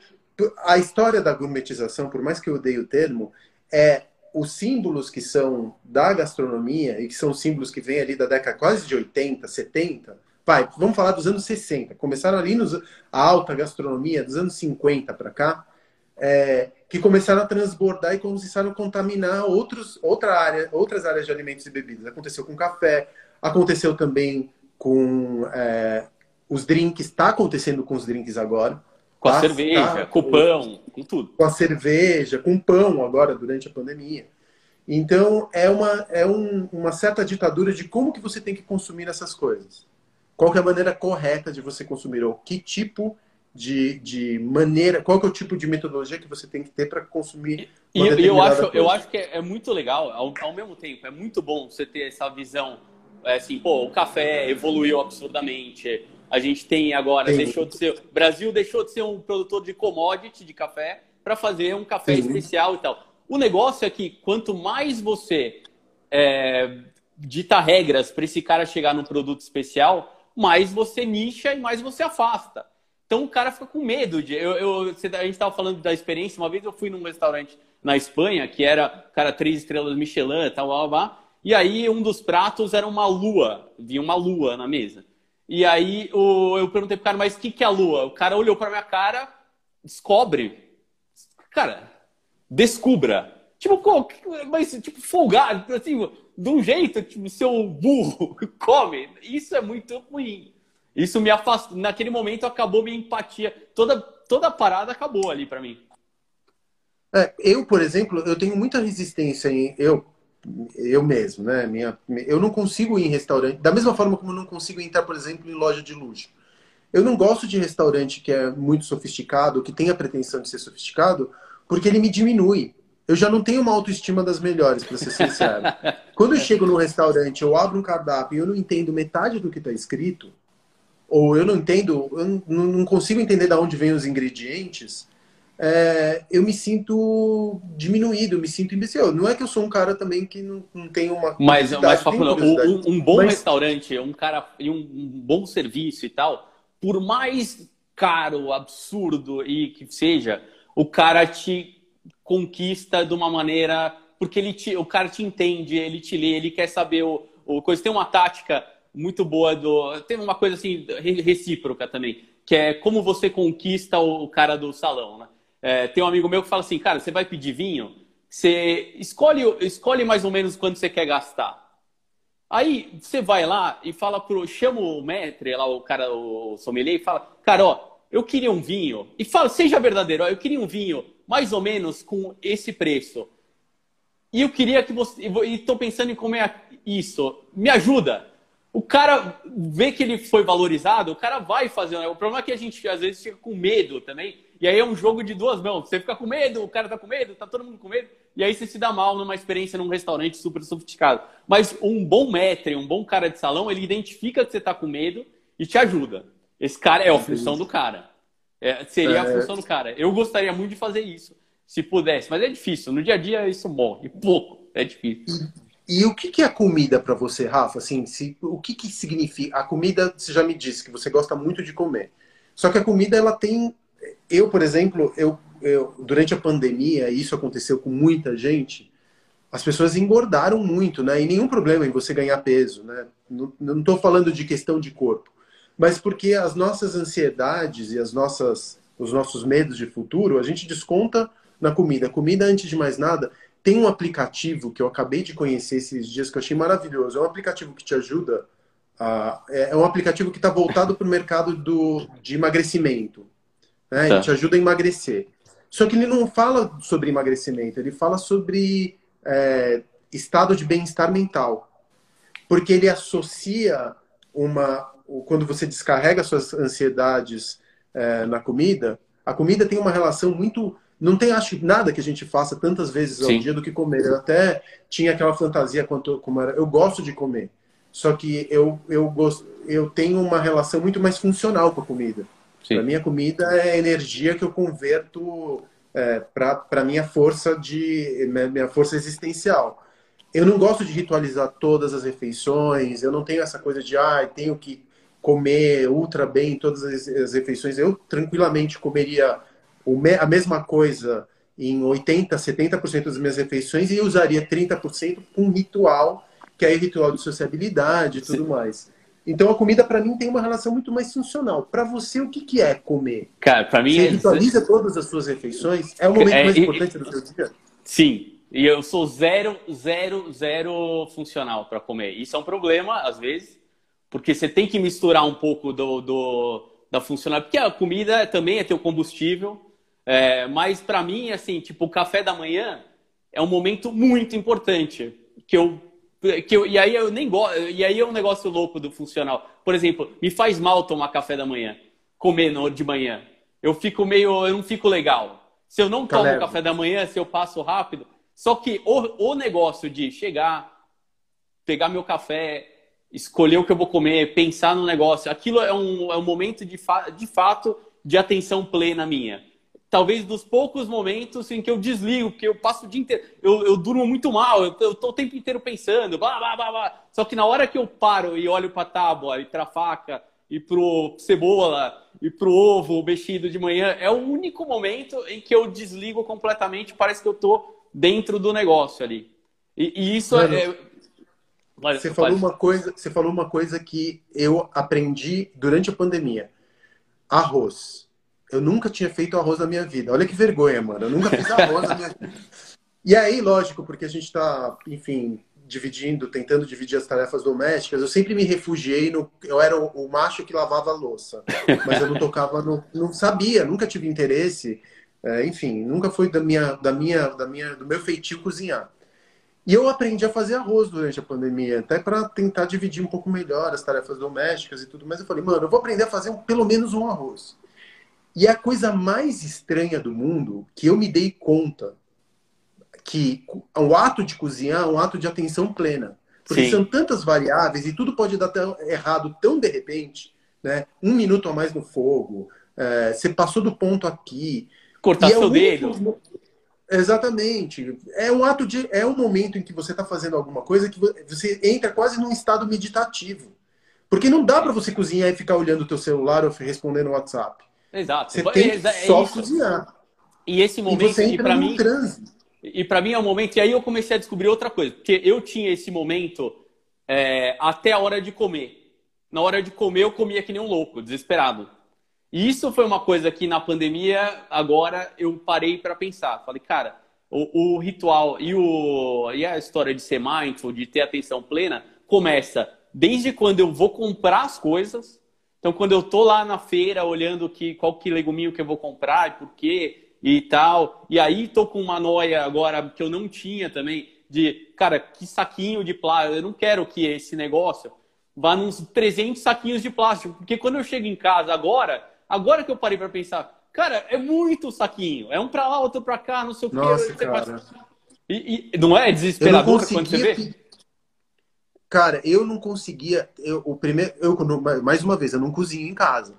a história da gourmetização, por mais que eu odeie o termo, é os símbolos que são da gastronomia e que são símbolos que vêm ali da década quase de 80, 70, pai, vamos falar dos anos 60, começaram ali nos, a alta gastronomia dos anos 50 para cá, é, que começaram a transbordar e começaram a contaminar outros, outra área, outras áreas de alimentos e bebidas. Aconteceu com café, aconteceu também com é, os drinks, está acontecendo com os drinks agora. Com tá, a cerveja, tá, com o pão, com tudo. Com a cerveja, com o pão agora, durante a pandemia. Então, é uma, é um, uma certa ditadura de como que você tem que consumir essas coisas. Qual é a maneira correta de você consumir, ou que tipo de, de maneira, qual é o tipo de metodologia que você tem que ter para consumir e, e eu acho, coisa. eu acho que é, é muito legal, ao, ao, mesmo tempo, é muito bom você ter essa visão, é assim, pô, o café evoluiu absurdamente, a gente tem agora, Sim. deixou de ser, Brasil deixou de ser um produtor de commodity de café para fazer um café Sim. especial e tal. O negócio é que quanto mais você é, dita regras para esse cara chegar num produto especial, mais você nicha e mais você afasta. Então o cara fica com medo de. Eu, eu, a gente estava falando da experiência. Uma vez eu fui num restaurante na Espanha que era, cara, três estrelas Michelin, tal, blá, blá, e aí um dos pratos era uma lua, vinha uma lua na mesa. E aí o, eu perguntei pro cara, mas o que, que é a lua? O cara olhou pra minha cara, descobre. Cara, descubra. Tipo, mas, tipo, folgado, assim, de um jeito, tipo, seu burro, <laughs> come. Isso é muito ruim. Isso me afastou. Naquele momento acabou minha empatia. Toda, toda a parada acabou ali para mim. É, eu, por exemplo, eu tenho muita resistência em. Eu, eu mesmo, né? Minha, eu não consigo ir em restaurante, da mesma forma como eu não consigo entrar, por exemplo, em loja de luxo. Eu não gosto de restaurante que é muito sofisticado, que tem a pretensão de ser sofisticado, porque ele me diminui. Eu já não tenho uma autoestima das melhores, para ser sincero. <laughs> Quando eu chego num restaurante, eu abro um cardápio e eu não entendo metade do que está escrito, ou eu não entendo, eu não consigo entender de onde vêm os ingredientes, é, eu me sinto diminuído, eu me sinto imbecil. Não é que eu sou um cara também que não, não tem uma. Mas, mas um, um, bom mas... restaurante, um cara e um, um bom serviço e tal, por mais caro, absurdo e que seja, o cara te conquista de uma maneira. Porque ele te, o cara te entende, ele te lê, ele quer saber o, o coisa. Tem uma tática muito boa do. Tem uma coisa assim, recíproca também, que é como você conquista o cara do salão, né? É, tem um amigo meu que fala assim, cara, você vai pedir vinho, você escolhe, escolhe mais ou menos quanto você quer gastar. Aí você vai lá e fala pro. Chama o maître, lá, o cara, o sommelier, e fala, cara, ó, eu queria um vinho. E fala, seja verdadeiro, ó, eu queria um vinho mais ou menos com esse preço. E eu queria que você. E estou pensando em comer isso. Me ajuda o cara vê que ele foi valorizado, o cara vai fazer. Né? O problema é que a gente às vezes fica com medo também. E aí é um jogo de duas mãos. Você fica com medo, o cara tá com medo, tá todo mundo com medo. E aí você se dá mal numa experiência num restaurante super sofisticado. Mas um bom maître, um bom cara de salão, ele identifica que você tá com medo e te ajuda. Esse cara é a função do cara. É, seria a é. função do cara. Eu gostaria muito de fazer isso, se pudesse. Mas é difícil. No dia a dia isso morre. Pouco. É difícil. E o que, que é comida para você, Rafa? Assim, se, o que, que significa? A comida, você já me disse que você gosta muito de comer. Só que a comida, ela tem. Eu, por exemplo, eu, eu durante a pandemia, isso aconteceu com muita gente, as pessoas engordaram muito, né? E nenhum problema em você ganhar peso, né? Não estou falando de questão de corpo, mas porque as nossas ansiedades e as nossas, os nossos medos de futuro, a gente desconta na comida. Comida, antes de mais nada, tem um aplicativo que eu acabei de conhecer esses dias que eu achei maravilhoso. É um aplicativo que te ajuda. A, é, é um aplicativo que está voltado para o mercado do, de emagrecimento. Né? Ele tá. te ajuda a emagrecer. Só que ele não fala sobre emagrecimento, ele fala sobre é, estado de bem-estar mental. Porque ele associa uma. Quando você descarrega suas ansiedades é, na comida, a comida tem uma relação muito não tem, acho, nada que a gente faça tantas vezes ao Sim. dia do que comer. Eu até tinha aquela fantasia quanto como era. Eu gosto de comer. Só que eu, eu, gosto, eu tenho uma relação muito mais funcional com a comida. Para mim, a comida é energia que eu converto é, para minha força de minha força existencial. Eu não gosto de ritualizar todas as refeições. Eu não tenho essa coisa de ah, tenho que comer ultra bem todas as, as refeições. Eu tranquilamente comeria a mesma coisa em 80%, 70% das minhas refeições e usaria 30% com um ritual, que é ritual de sociabilidade e tudo Sim. mais. Então a comida para mim tem uma relação muito mais funcional. Para você, o que, que é comer? Cara, para mim. Você ritualiza todas as suas refeições? É o momento é, mais é, importante do seu dia? Sim. E eu sou zero, zero, zero funcional para comer. Isso é um problema, às vezes, porque você tem que misturar um pouco do, do da funcional. Porque a comida também é teu combustível. É, mas para mim, assim, tipo, o café da manhã é um momento muito importante. Que eu que eu, e aí eu nem gosto. E aí é um negócio louco do funcional. Por exemplo, me faz mal tomar café da manhã, comer no, de manhã. Eu fico meio. Eu não fico legal. Se eu não tomo Caleb. café da manhã, se eu passo rápido. Só que o, o negócio de chegar, pegar meu café, escolher o que eu vou comer, pensar no negócio, aquilo é um, é um momento de, fa de fato de atenção plena minha talvez dos poucos momentos em que eu desligo, porque eu passo o dia inteiro, eu, eu durmo muito mal, eu, eu tô o tempo inteiro pensando, blá, blá, blá, blá. Só que na hora que eu paro e olho para a tábua, e para a faca, e pro cebola, e pro ovo mexido de manhã, é o único momento em que eu desligo completamente, parece que eu tô dentro do negócio ali. E, e isso Mano, é... Você falou, uma coisa, você falou uma coisa que eu aprendi durante a pandemia. Arroz eu nunca tinha feito arroz na minha vida. Olha que vergonha, mano. Eu nunca fiz arroz na minha vida. E aí, lógico, porque a gente está, enfim, dividindo, tentando dividir as tarefas domésticas, eu sempre me refugiei no. Eu era o, o macho que lavava a louça, mas eu não tocava, no, não sabia, nunca tive interesse. É, enfim, nunca foi da minha, da minha, da minha, do meu feitio cozinhar. E eu aprendi a fazer arroz durante a pandemia, até para tentar dividir um pouco melhor as tarefas domésticas e tudo. Mas eu falei, mano, eu vou aprender a fazer um, pelo menos um arroz. E a coisa mais estranha do mundo que eu me dei conta que o ato de cozinhar é um ato de atenção plena. Porque Sim. são tantas variáveis e tudo pode dar tão errado tão de repente, né? Um minuto a mais no fogo, é, você passou do ponto aqui. Cortar é seu dedo. Exatamente. É um ato de. É um momento em que você está fazendo alguma coisa que você entra quase num estado meditativo. Porque não dá para você cozinhar e ficar olhando o teu celular ou respondendo o WhatsApp. Exato. Você tem é, só isso. cozinhar. E esse momento, e, para mim, e para mim é um momento. E aí eu comecei a descobrir outra coisa, porque eu tinha esse momento é, até a hora de comer. Na hora de comer eu comia que nem um louco, desesperado. E isso foi uma coisa que na pandemia agora eu parei para pensar. Falei, cara, o, o, ritual e, o, e a história de ser mindful, de ter atenção plena, começa desde quando eu vou comprar as coisas então, quando eu tô lá na feira olhando que, qual que leguminho que eu vou comprar e por quê e tal, e aí tô com uma noia agora que eu não tinha também, de, cara, que saquinho de plástico, eu não quero que esse negócio vá nos 300 saquinhos de plástico, porque quando eu chego em casa agora, agora que eu parei para pensar, cara, é muito saquinho, é um para lá, outro para cá, não sei o quê. Nossa, cara. E, e, não é desesperador quando você vê? Cara, eu não conseguia. Eu, o primeiro, eu, mais uma vez, eu não cozinho em casa.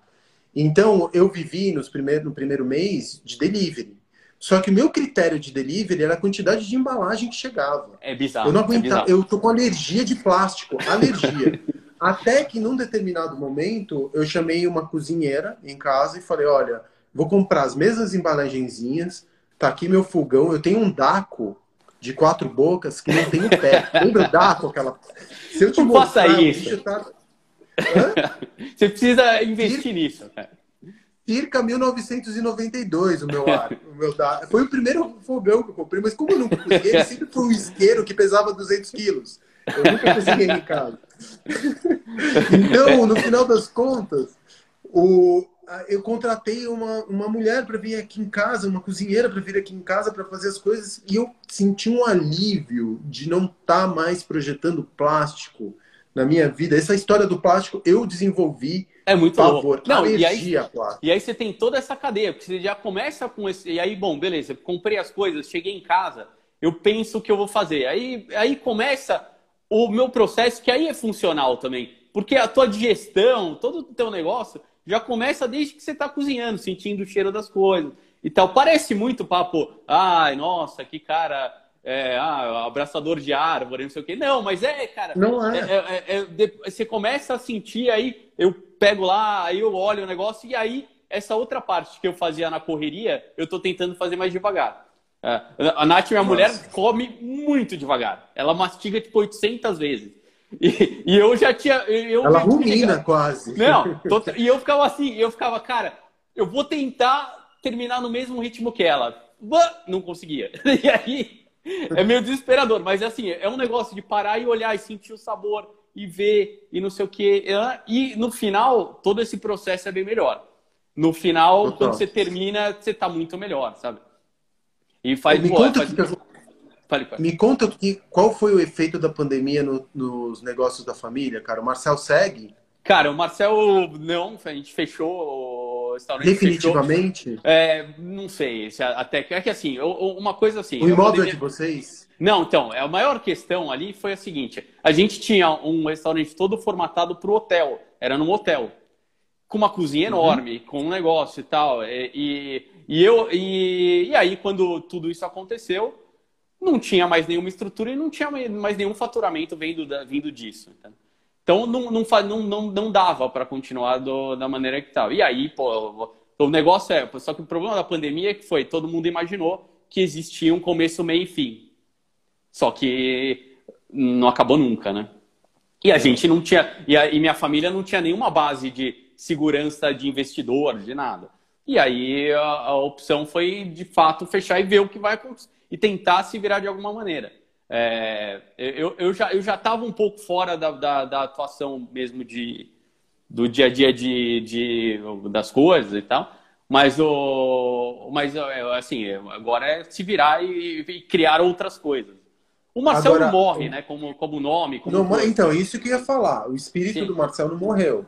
Então, eu vivi nos primeiro, no primeiro mês de delivery. Só que o meu critério de delivery era a quantidade de embalagem que chegava. É bizarro. Eu não aguentava. É eu tô com alergia de plástico. Alergia. <laughs> Até que num determinado momento eu chamei uma cozinheira em casa e falei: olha, vou comprar as mesmas embalagenzinhas. Tá aqui meu fogão. Eu tenho um daco de quatro bocas que não tem o pé. Lembra o daco aquela se eu te não faça isso. Tá... <laughs> Você precisa investir Circa, nisso, cara. Circa 1992, o meu ar. o meu da... Foi o primeiro fogão que eu comprei, mas como eu nunca cozinhei, ele sempre foi um isqueiro que pesava 200 quilos. Eu nunca cozinhei em casa. <laughs> então, no final das contas, o, eu contratei uma, uma mulher para vir aqui em casa, uma cozinheira para vir aqui em casa para fazer as coisas, e eu senti um alívio de não estar tá mais projetando plástico na minha vida. Essa história do plástico eu desenvolvi. É muito favor, Não, e aí, e aí você tem toda essa cadeia, porque você já começa com esse. E aí, bom, beleza, comprei as coisas, cheguei em casa, eu penso o que eu vou fazer. Aí, aí começa o meu processo, que aí é funcional também. Porque a tua digestão, todo o teu negócio, já começa desde que você está cozinhando, sentindo o cheiro das coisas e tal. Parece muito papo, ai, nossa, que cara, é, ah, abraçador de árvore, não sei o quê. Não, mas é, cara. Não é. é, é, é você começa a sentir aí, eu pego lá, aí eu olho o negócio e aí essa outra parte que eu fazia na correria, eu estou tentando fazer mais devagar. É, a Nath, minha Nossa. mulher, come muito devagar. Ela mastiga tipo 800 vezes. E, e eu já tinha. Eu Ela rumina quase. Não, <laughs> tô, e eu ficava assim, eu ficava, cara, eu vou tentar terminar no mesmo ritmo que ela. Não conseguia. <laughs> E aí é meio desesperador, mas assim, é um negócio de parar e olhar e sentir o sabor e ver e não sei o que. E no final, todo esse processo é bem melhor. No final, Total. quando você termina, você tá muito melhor, sabe? E faz. Me faz... Fale, Me conta que, qual foi o efeito da pandemia no, nos negócios da família, cara. O Marcel segue? Cara, o Marcel não, a gente fechou o restaurante. Definitivamente? Fechou. É, não sei, até é que assim, uma coisa assim. O imóvel poderia... de vocês? Não, então, a maior questão ali foi a seguinte: a gente tinha um restaurante todo formatado para o hotel, era num hotel, com uma cozinha uhum. enorme, com um negócio e tal. E, e eu e, e aí, quando tudo isso aconteceu, não tinha mais nenhuma estrutura e não tinha mais nenhum faturamento vindo, vindo disso. Entendeu? Então não, não, não, não, dava para continuar do, da maneira que estava. E aí, pô, o negócio é. Só que o problema da pandemia é que foi, todo mundo imaginou que existia um começo, meio e fim. Só que não acabou nunca, né? E a gente não tinha. E, a, e minha família não tinha nenhuma base de segurança de investidor, de nada. E aí a, a opção foi, de fato, fechar e ver o que vai acontecer. E tentar se virar de alguma maneira. É, eu, eu já eu já estava um pouco fora da, da, da, atuação mesmo de do dia a dia de, de das coisas e tal, mas o mas é, assim agora é se virar e, e criar outras coisas. O Marcel agora, não morre, né? Como como nome. Como não, então isso que eu ia falar. O espírito Sim. do Marcel não morreu.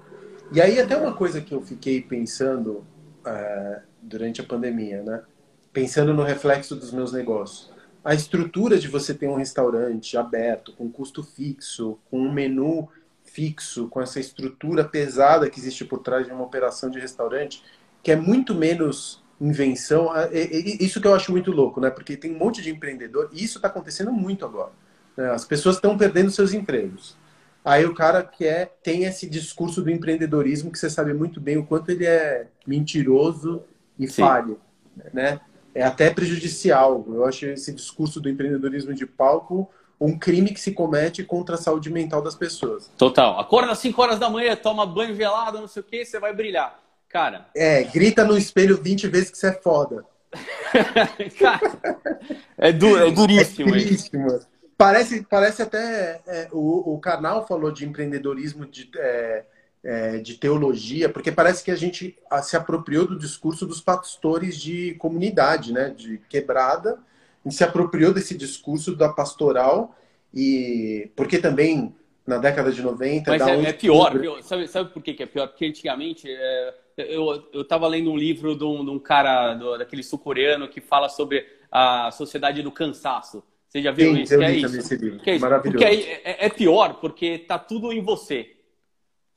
E aí até uma coisa que eu fiquei pensando é, durante a pandemia, né? Pensando no reflexo dos meus negócios a estrutura de você ter um restaurante aberto, com custo fixo, com um menu fixo, com essa estrutura pesada que existe por trás de uma operação de restaurante, que é muito menos invenção. Isso que eu acho muito louco, né? Porque tem um monte de empreendedor, e isso está acontecendo muito agora. Né? As pessoas estão perdendo seus empregos. Aí o cara que é, tem esse discurso do empreendedorismo que você sabe muito bem o quanto ele é mentiroso e Sim. falho, né? é até prejudicial. Eu acho esse discurso do empreendedorismo de palco um crime que se comete contra a saúde mental das pessoas. Total. Acorda às 5 horas da manhã, toma banho gelado, não sei o que, você vai brilhar. Cara. É, grita no espelho 20 vezes que você é foda. <laughs> Cara, <laughs> é, du é duríssimo. É duríssimo. Parece, parece até. É, o, o canal falou de empreendedorismo de. É, é, de teologia, porque parece que a gente se apropriou do discurso dos pastores de comunidade, né, de quebrada, a gente se apropriou desse discurso da pastoral e porque também na década de 90 mas é, é, pior, pior, Sabe, sabe por que é pior porque antigamente é, eu eu estava lendo um livro de um, de um cara do, daquele sul-coreano que fala sobre a sociedade do cansaço você já viu Sim, isso? Eu que é isso? Que é isso? Maravilhoso. Porque é, é pior porque tá tudo em você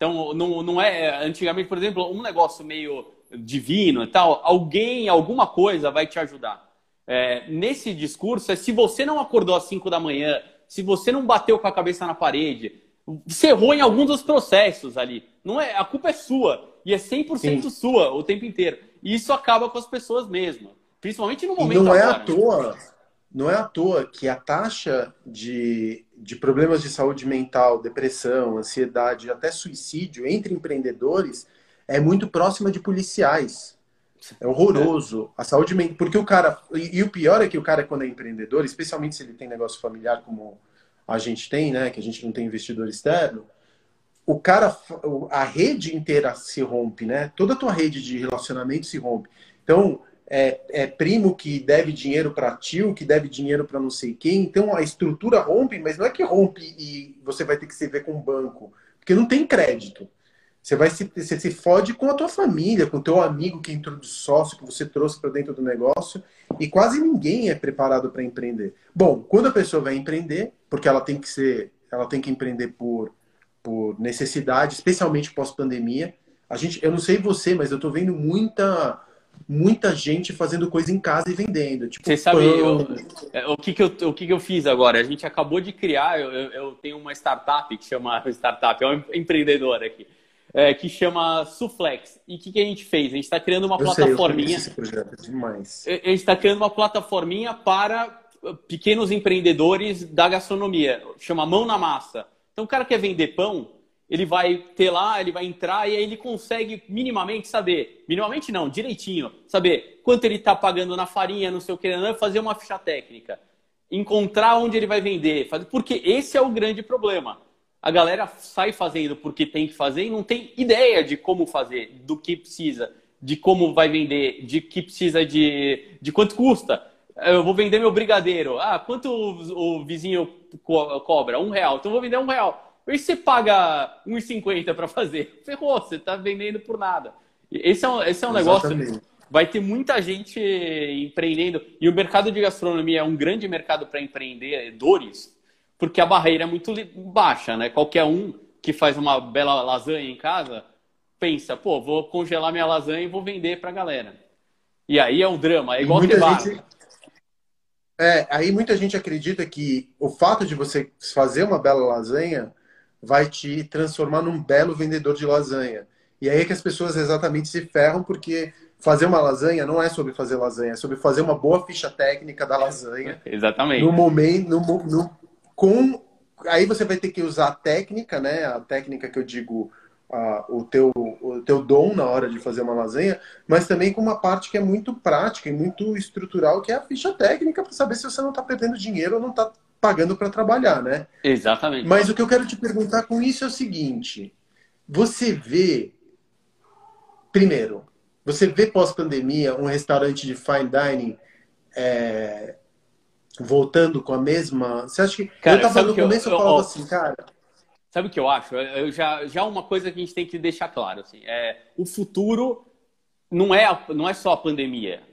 então, não, não é. Antigamente, por exemplo, um negócio meio divino e tal, alguém, alguma coisa vai te ajudar. É, nesse discurso, é se você não acordou às 5 da manhã, se você não bateu com a cabeça na parede, você errou em algum dos processos ali. Não é, a culpa é sua. E é 100% Sim. sua o tempo inteiro. E isso acaba com as pessoas mesmo. Principalmente no momento e não é agora. é à toa. Não é à toa que a taxa de de problemas de saúde mental, depressão, ansiedade, até suicídio entre empreendedores é muito próxima de policiais. É horroroso. A saúde mental. Porque o cara. E, e, o pior é que o cara, quando é empreendedor, especialmente se ele tem negócio familiar, como a gente tem, né? Que a gente não tem investidor externo, o cara. A rede inteira se rompe, né? Toda a tua rede de relacionamento se rompe. Então, é, é primo que deve dinheiro para tio, que deve dinheiro para não sei quem. Então a estrutura rompe, mas não é que rompe e você vai ter que se ver com o banco, porque não tem crédito. Você vai se, você se fode com a tua família, com o teu amigo que entrou de sócio, que você trouxe para dentro do negócio, e quase ninguém é preparado para empreender. Bom, quando a pessoa vai empreender, porque ela tem que ser, ela tem que empreender por, por necessidade, especialmente pós-pandemia. A gente, eu não sei você, mas eu estou vendo muita muita gente fazendo coisa em casa e vendendo. Tipo, Você sabe eu, é, o, que, que, eu, o que, que eu fiz agora? A gente acabou de criar, eu, eu tenho uma startup que chama <laughs> startup, é um empreendedor aqui. é, que chama Suflex. E o que, que, a gente fez? A gente está criando uma eu plataforminha. Sei, esse projeto, é demais. A gente está criando uma plataforminha para pequenos empreendedores da gastronomia. Chama Mão na Massa. Então, o cara quer vender pão, ele vai ter lá, ele vai entrar e aí ele consegue minimamente saber, minimamente não, direitinho, saber quanto ele está pagando na farinha, não sei o que, fazer uma ficha técnica, encontrar onde ele vai vender, fazer, porque esse é o grande problema. A galera sai fazendo porque tem que fazer e não tem ideia de como fazer, do que precisa, de como vai vender, de que precisa de, de quanto custa. Eu vou vender meu brigadeiro. Ah, quanto o, o vizinho co cobra? Um real. Então eu vou vender um real. E você paga 1,50 para fazer? <laughs> Ferrou, você está vendendo por nada. Esse é um, esse é um negócio. Vai ter muita gente empreendendo. E o mercado de gastronomia é um grande mercado para empreendedores, porque a barreira é muito baixa, né? Qualquer um que faz uma bela lasanha em casa pensa, pô, vou congelar minha lasanha e vou vender para a galera. E aí é um drama, é igual ter bar. Gente... É, aí muita gente acredita que o fato de você fazer uma bela lasanha vai te transformar num belo vendedor de lasanha. E aí é que as pessoas exatamente se ferram, porque fazer uma lasanha não é sobre fazer lasanha, é sobre fazer uma boa ficha técnica da lasanha. <laughs> Exatamente. No momento, no, no, com aí você vai ter que usar a técnica, né? A técnica que eu digo, o, teu, o teu dom na hora de fazer uma lasanha, mas também com uma parte que é muito prática e muito estrutural, que é a ficha técnica, para saber se você não está perdendo dinheiro ou não está pagando para trabalhar, né? Exatamente. Mas o que eu quero te perguntar com isso é o seguinte: você vê, primeiro, você vê pós-pandemia um restaurante de fine dining é, voltando com a mesma. Você acha que. Cara, eu tava no começo, eu, eu falava assim, cara. Sabe o que eu acho? Eu já, já uma coisa que a gente tem que deixar claro, assim, é o futuro não é, não é só a pandemia.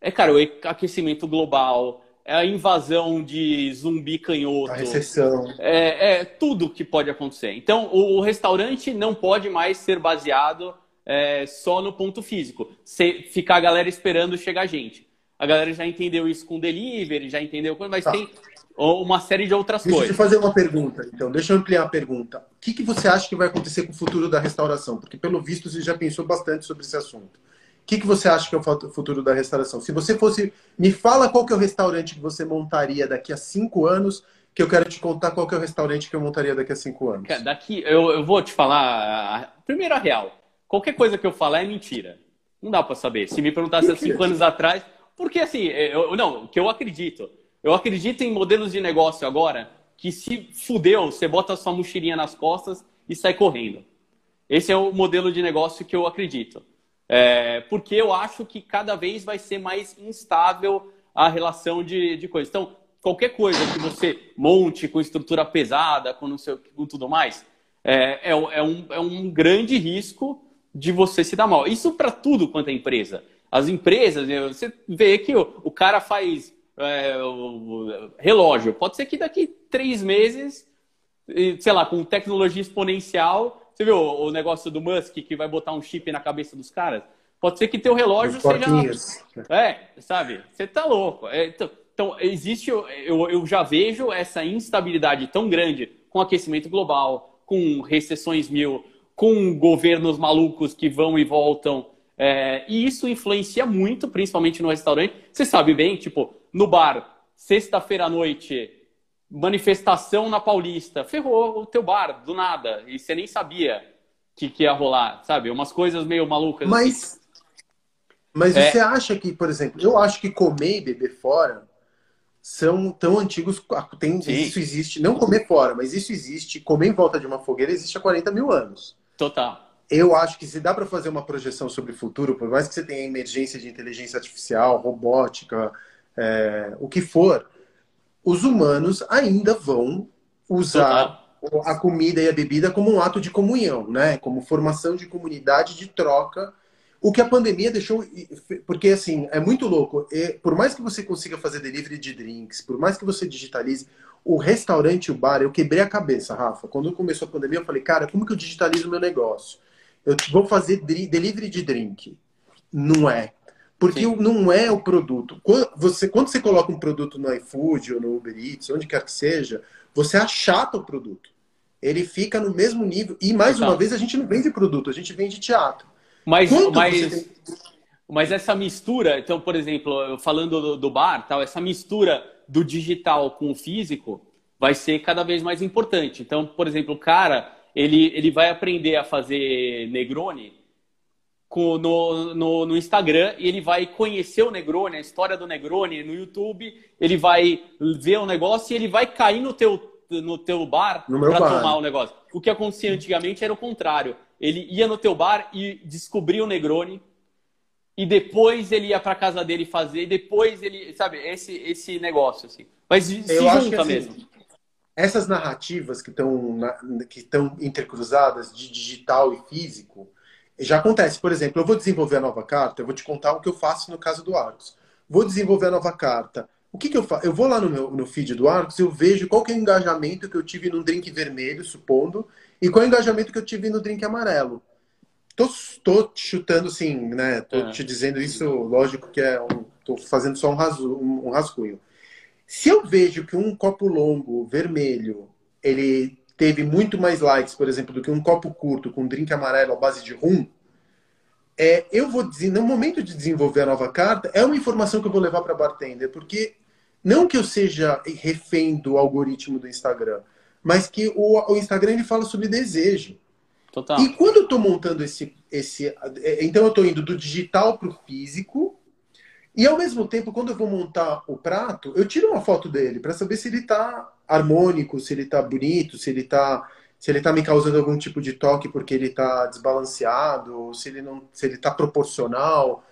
É, cara, o aquecimento global, é a invasão de zumbi canhoto. A recessão. É, é tudo que pode acontecer. Então, o, o restaurante não pode mais ser baseado é, só no ponto físico. Se, ficar a galera esperando chegar gente. A galera já entendeu isso com delivery, já entendeu, mas tá. tem uma série de outras deixa coisas. Deixa eu fazer uma pergunta, então. Deixa eu ampliar a pergunta. O que, que você acha que vai acontecer com o futuro da restauração? Porque, pelo visto, você já pensou bastante sobre esse assunto. O que, que você acha que é o futuro da restauração? Se você fosse. Me fala qual que é o restaurante que você montaria daqui a cinco anos, que eu quero te contar qual que é o restaurante que eu montaria daqui a cinco anos. Daqui, eu, eu vou te falar. Primeiro, a real. Qualquer coisa que eu falar é mentira. Não dá para saber. Se me perguntasse há cinco anos atrás. Porque, assim, eu, não, o que eu acredito. Eu acredito em modelos de negócio agora que se fudeu, você bota a sua mochilinha nas costas e sai correndo. Esse é o modelo de negócio que eu acredito. É, porque eu acho que cada vez vai ser mais instável a relação de, de coisas. Então, qualquer coisa que você monte com estrutura pesada, com, não sei, com tudo mais, é, é, é, um, é um grande risco de você se dar mal. Isso para tudo quanto é empresa. As empresas, né, você vê que o, o cara faz é, o relógio. Pode ser que daqui três meses, sei lá, com tecnologia exponencial, você viu o negócio do Musk que vai botar um chip na cabeça dos caras? Pode ser que teu relógio seja. É, sabe? Você tá louco. É, então, então, existe. Eu, eu já vejo essa instabilidade tão grande com aquecimento global, com recessões mil, com governos malucos que vão e voltam. É, e isso influencia muito, principalmente no restaurante. Você sabe bem, tipo, no bar, sexta-feira à noite, manifestação na Paulista, ferrou o teu bar, do nada, e você nem sabia que, que ia rolar, sabe? Umas coisas meio malucas. Mas, assim. mas é... você acha que, por exemplo, eu acho que comer e beber fora são tão antigos, tem, isso existe, não comer fora, mas isso existe, comer em volta de uma fogueira existe há 40 mil anos. Total. Eu acho que se dá para fazer uma projeção sobre o futuro, por mais que você tenha emergência de inteligência artificial, robótica, é, o que for, os humanos ainda vão usar a comida e a bebida como um ato de comunhão, né? Como formação de comunidade, de troca. O que a pandemia deixou. Porque, assim, é muito louco. Por mais que você consiga fazer delivery de drinks, por mais que você digitalize, o restaurante o bar, eu quebrei a cabeça, Rafa. Quando começou a pandemia, eu falei, cara, como que eu digitalizo o meu negócio? Eu vou fazer delivery de drink. Não é. Porque Sim. não é o produto. Quando você, quando você coloca um produto no iFood ou no Uber Eats, onde quer que seja, você achata o produto. ele fica no mesmo nível. E mais uma vez, a gente não vende produto, a gente vende teatro. Mas, mas, tem... mas essa mistura, então, por exemplo, falando do, do bar, tal, essa mistura do digital com o físico vai ser cada vez mais importante. Então, por exemplo, o cara, ele, ele vai aprender a fazer Negroni com, no, no, no, Instagram e ele vai conhecer o Negroni, a história do Negroni no YouTube, ele vai ver o negócio e ele vai cair no teu no teu bar para tomar o negócio. O que acontecia antigamente era o contrário. Ele ia no teu bar e descobria o Negroni e depois ele ia para casa dele fazer, e depois ele, sabe, esse esse negócio assim. Mas se Eu junta assim, mesmo. Essas narrativas que estão que estão intercruzadas de digital e físico, já acontece. Por exemplo, eu vou desenvolver a nova carta, eu vou te contar o que eu faço no caso do Arcos. Vou desenvolver a nova carta o que, que eu faço? Eu vou lá no meu no feed do Arcos, eu vejo qual que é o engajamento que eu tive no drink vermelho, supondo, e qual é o engajamento que eu tive no drink amarelo. Tô, tô chutando assim, né? Tô é. te dizendo isso, lógico que é um, tô fazendo só um, raso, um, um rascunho. Se eu vejo que um copo longo, vermelho, ele teve muito mais likes, por exemplo, do que um copo curto com um drink amarelo à base de rum, é, eu vou dizer, no momento de desenvolver a nova carta, é uma informação que eu vou levar para bartender, porque não que eu seja refém do algoritmo do Instagram, mas que o, o Instagram ele fala sobre desejo. Total. E quando eu estou montando esse, esse. Então eu estou indo do digital para o físico. E ao mesmo tempo, quando eu vou montar o prato, eu tiro uma foto dele para saber se ele está harmônico, se ele está bonito, se ele está se ele está me causando algum tipo de toque porque ele está desbalanceado, se ele não, se ele está proporcional.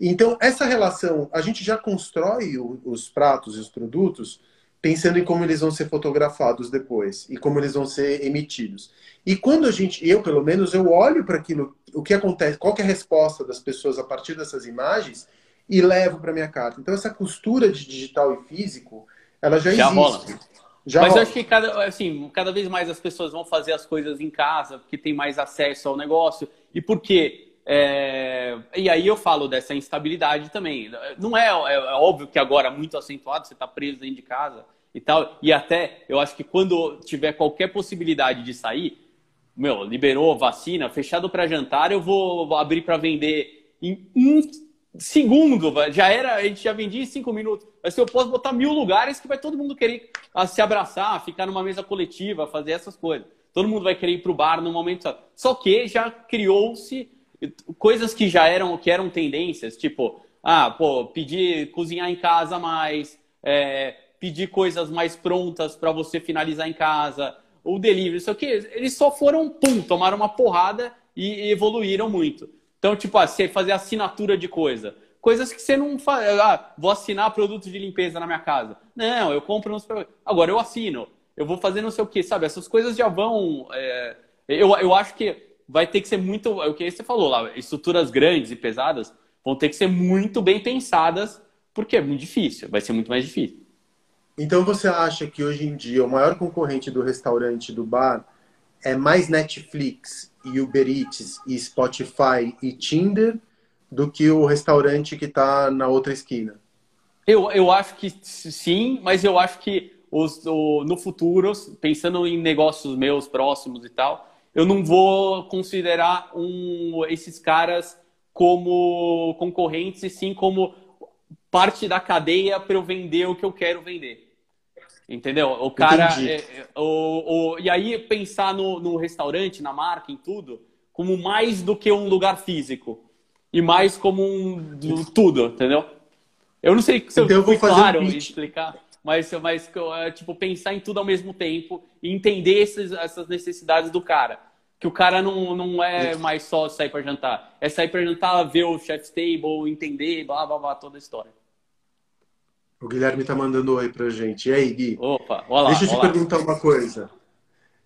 Então, essa relação, a gente já constrói o, os pratos e os produtos pensando em como eles vão ser fotografados depois e como eles vão ser emitidos. E quando a gente, eu pelo menos, eu olho para aquilo, o que acontece, qual que é a resposta das pessoas a partir dessas imagens e levo para minha carta. Então essa costura de digital e físico, ela já, já existe. Rola. Já Mas eu acho que cada, assim, cada vez mais as pessoas vão fazer as coisas em casa, porque tem mais acesso ao negócio. E por quê? É... E aí eu falo dessa instabilidade também. Não é, é, é óbvio que agora muito acentuado, você está preso dentro de casa e tal. E até eu acho que quando tiver qualquer possibilidade de sair, meu, liberou vacina, fechado para jantar, eu vou abrir para vender em um segundo. Já era, a gente já vendia em cinco minutos. Se eu posso botar mil lugares que vai todo mundo querer se abraçar, ficar numa mesa coletiva, fazer essas coisas. Todo mundo vai querer ir para o bar no momento. Só que já criou-se coisas que já eram que eram tendências, tipo, ah, pô, pedir cozinhar em casa mais, é, pedir coisas mais prontas para você finalizar em casa, o delivery, isso aqui, eles só foram, pum, tomaram uma porrada e evoluíram muito. Então, tipo, assim, fazer assinatura de coisa. Coisas que você não faz. Ah, vou assinar produtos de limpeza na minha casa. Não, eu compro nos. Agora eu assino. Eu vou fazer não sei o quê, sabe? Essas coisas já vão. É... Eu, eu acho que vai ter que ser muito. É o que você falou lá, estruturas grandes e pesadas vão ter que ser muito bem pensadas, porque é muito difícil, vai ser muito mais difícil. Então você acha que hoje em dia o maior concorrente do restaurante, do bar, é mais Netflix e Uber Eats e Spotify e Tinder do que o restaurante que está na outra esquina? Eu, eu acho que sim, mas eu acho que os, o, no futuro, pensando em negócios meus próximos e tal, eu não vou considerar um, esses caras como concorrentes, e sim como parte da cadeia para eu vender o que eu quero vender. Entendeu? O cara. É, é, o, o, e aí pensar no, no restaurante, na marca, em tudo, como mais do que um lugar físico. E mais como um do, tudo, entendeu? Eu não sei se eu então, fui claro um em explicar, mas, mas é, tipo, pensar em tudo ao mesmo tempo e entender esses, essas necessidades do cara que o cara não, não é mais só sair para jantar. É sair para jantar, ver o chef's table, entender, blá, blá, blá, toda a história. O Guilherme tá mandando oi pra gente. E aí, Gui? Opa, olá. Deixa eu te olá. perguntar uma coisa.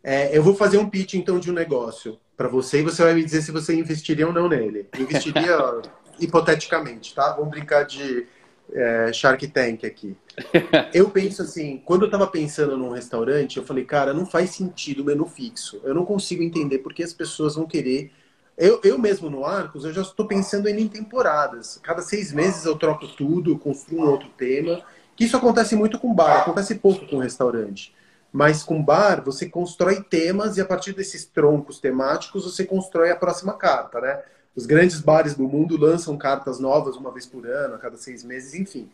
É, eu vou fazer um pitch, então, de um negócio para você e você vai me dizer se você investiria ou não nele. Investiria <laughs> hipoteticamente, tá? Vamos brincar de é, Shark Tank aqui. <laughs> Eu penso assim, quando eu tava pensando num restaurante, eu falei, cara, não faz sentido o menu fixo. Eu não consigo entender porque as pessoas vão querer. Eu, eu mesmo no Arcos, eu já estou pensando em temporadas. Cada seis meses eu troco tudo, construo um outro tema. Que isso acontece muito com bar, acontece pouco com restaurante. Mas com bar, você constrói temas e a partir desses troncos temáticos você constrói a próxima carta, né? Os grandes bares do mundo lançam cartas novas uma vez por ano, a cada seis meses, enfim.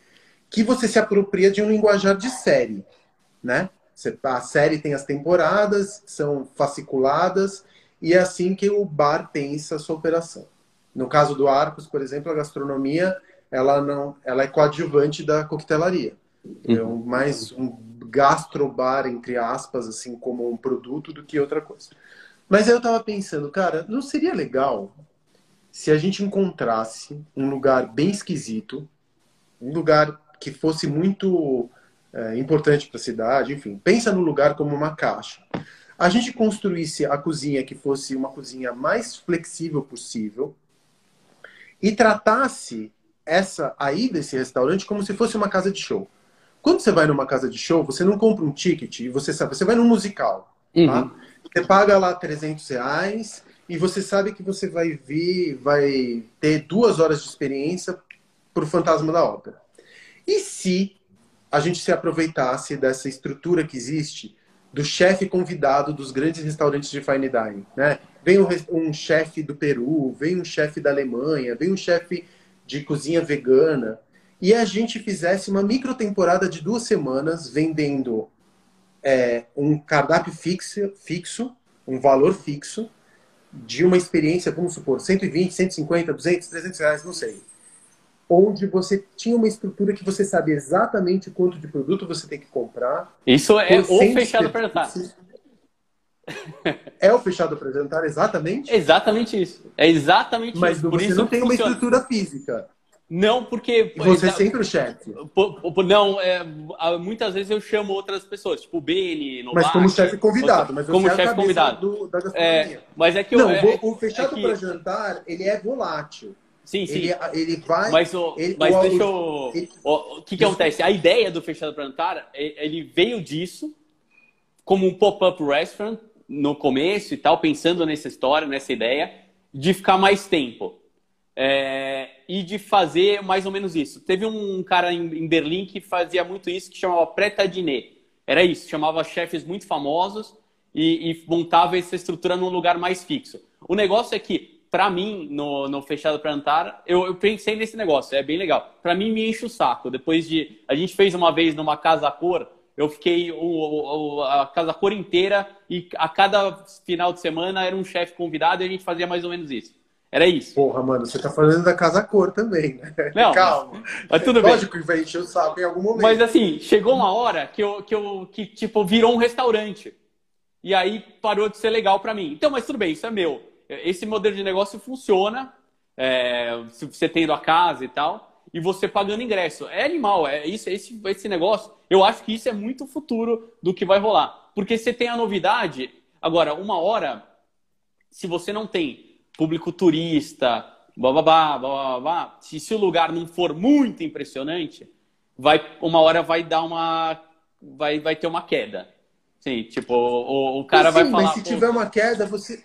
Que você se apropria de um linguajar de série, né? A série tem as temporadas, são fasciculadas, e é assim que o bar pensa a sua operação. No caso do Arcos, por exemplo, a gastronomia ela não, ela é coadjuvante da coquetelaria. É um, mais um gastrobar, entre aspas, assim, como um produto do que outra coisa. Mas aí eu tava pensando, cara, não seria legal se a gente encontrasse um lugar bem esquisito, um lugar que fosse muito é, importante para a cidade, enfim, pensa no lugar como uma caixa. A gente construísse a cozinha que fosse uma cozinha mais flexível possível e tratasse essa aí desse restaurante como se fosse uma casa de show. Quando você vai numa casa de show, você não compra um ticket e você sabe, você vai num musical, tá? uhum. tá? Você paga lá 300 reais e você sabe que você vai vir, vai ter duas horas de experiência pro Fantasma da Ópera. E se a gente se aproveitasse dessa estrutura que existe do chefe convidado dos grandes restaurantes de fine dining, né? Vem um, um chefe do Peru, vem um chefe da Alemanha, vem um chefe de cozinha vegana, e a gente fizesse uma micro temporada de duas semanas vendendo é, um cardápio fixo, fixo, um valor fixo, de uma experiência, vamos supor, 120, 150, 200, 300 reais, não sei. Onde você tinha uma estrutura que você sabe exatamente quanto de produto você tem que comprar. Isso é o fechado para jantar. É o fechado para jantar, exatamente? Exatamente isso. É exatamente Mas isso. Mas você não tem uma estrutura física. Não, porque. Você é sempre o chefe. Não, é, muitas vezes eu chamo outras pessoas, tipo o Beni, no Mas bar, como chefe convidado, mas como é chefe convidado. Do, da é, mas é que não, é, o fechado é que... para jantar ele é volátil. Sim, sim. Ele, ele vai. Mas, o, ele, mas o, deixa eu. Ele, o que, que acontece? A ideia do fechado para jantar, ele veio disso como um pop-up restaurant no começo e tal, pensando nessa história, nessa ideia, de ficar mais tempo. É, e de fazer mais ou menos isso. Teve um cara em, Berlim que fazia muito isso, que chamava Preta Diner. Era isso, chamava chefes muito famosos e, e montava essa estrutura num lugar mais fixo. O negócio é que, para mim, no, no Fechado para Antar, eu, eu, pensei nesse negócio, é bem legal. Para mim, me enche o saco. Depois de. A gente fez uma vez numa casa cor, eu fiquei o, o, a casa cor inteira e a cada final de semana era um chefe convidado e a gente fazia mais ou menos isso. Era isso. Porra, mano, você tá falando da casa cor também, né? <laughs> Não, Calma. Mas tudo bem. Lógico que vai encher o saco em algum momento. Mas assim, chegou uma hora que eu, que eu que, tipo, virou um restaurante. E aí parou de ser legal para mim. Então, mas tudo bem, isso é meu. Esse modelo de negócio funciona, é, se você tendo a casa e tal, e você pagando ingresso. É animal, é isso, esse, esse negócio. Eu acho que isso é muito futuro do que vai rolar. Porque você tem a novidade. Agora, uma hora, se você não tem público turista, blá, blá, blá, blá, blá, se, se o lugar não for muito impressionante, vai uma hora vai dar uma vai, vai ter uma queda. Sim, tipo, o, o cara Sim, vai falar. Mas se tiver uma queda, você.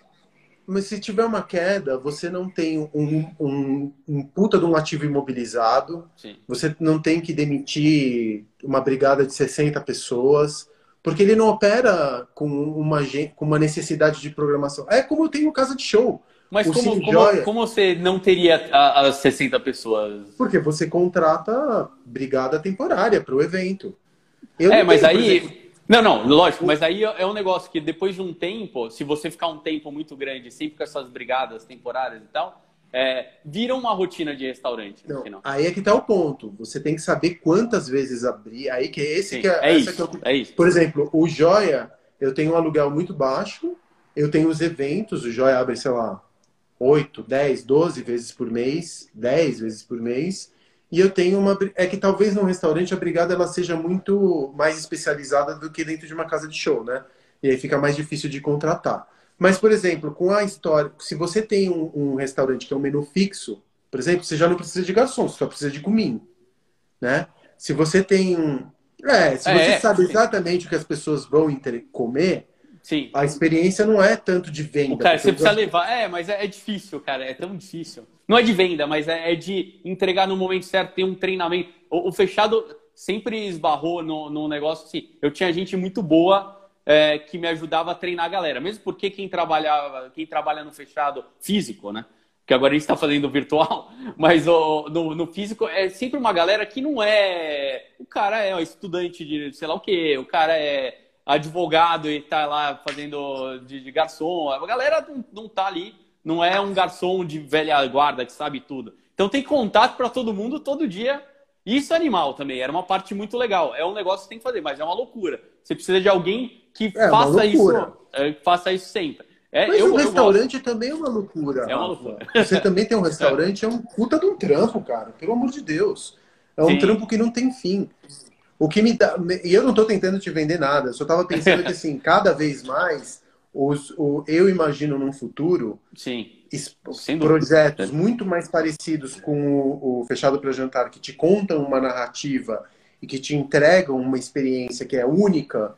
Mas se tiver uma queda, você não tem um, um, um puta de um ativo imobilizado. Sim. Você não tem que demitir uma brigada de 60 pessoas. Porque ele não opera com uma, com uma necessidade de programação. É como eu tenho casa de show. Mas como, como, como, você não teria as 60 pessoas? Porque você contrata brigada temporária para o evento. Eu é, mas tenho, aí. Exemplo... Não, não, lógico, mas aí é um negócio que depois de um tempo, se você ficar um tempo muito grande, sempre com essas brigadas temporárias e tal, é, vira uma rotina de restaurante. Não, aí é que tá o ponto. Você tem que saber quantas vezes abrir. Aí que é esse Sim, que é, é isso, que eu... é isso. Por exemplo, o Joia, eu tenho um aluguel muito baixo, eu tenho os eventos, o Joia abre, sei lá, 8, 10, 12 vezes por mês, 10 vezes por mês. E eu tenho uma. É que talvez num restaurante a brigada ela seja muito mais especializada do que dentro de uma casa de show, né? E aí fica mais difícil de contratar. Mas, por exemplo, com a história. Se você tem um, um restaurante que é um menu fixo, por exemplo, você já não precisa de garçom, você só precisa de comim. Né? Se você tem um. É, se é, você é, sabe exatamente o que as pessoas vão comer, Sim. A experiência não é tanto de venda. Cara, você precisa gosto... levar. É, mas é, é, difícil, cara. É tão difícil. Não é de venda, mas é, é de entregar no momento certo, ter um treinamento. O, o fechado sempre esbarrou no, no negócio assim. Eu tinha gente muito boa é, que me ajudava a treinar a galera. Mesmo porque quem trabalhava, quem trabalha no fechado físico, né? Que agora a gente está fazendo virtual, <laughs> mas o, no, no, físico é sempre uma galera que não é. O cara é estudante de sei lá o quê, o cara é advogado e tá lá fazendo de, de garçom. A galera não, não tá ali, não é um garçom de velha guarda que sabe tudo. Então tem contato para todo mundo todo dia. Isso é animal também, era uma parte muito legal. É um negócio que tem que fazer, mas é uma loucura. Você precisa de alguém que é, faça isso, é, faça isso sempre. É, Mas eu, o restaurante também é uma loucura. É uma loucura. <laughs> Você também tem um restaurante, é um puta de um trampo, cara. Pelo amor de Deus. É um Sim. trampo que não tem fim. O que me dá. E eu não estou tentando te vender nada, eu só estava pensando que, assim, <laughs> cada vez mais, os, o, eu imagino num futuro. Sim. projetos muito mais parecidos com o, o Fechado para Jantar, que te contam uma narrativa e que te entregam uma experiência que é única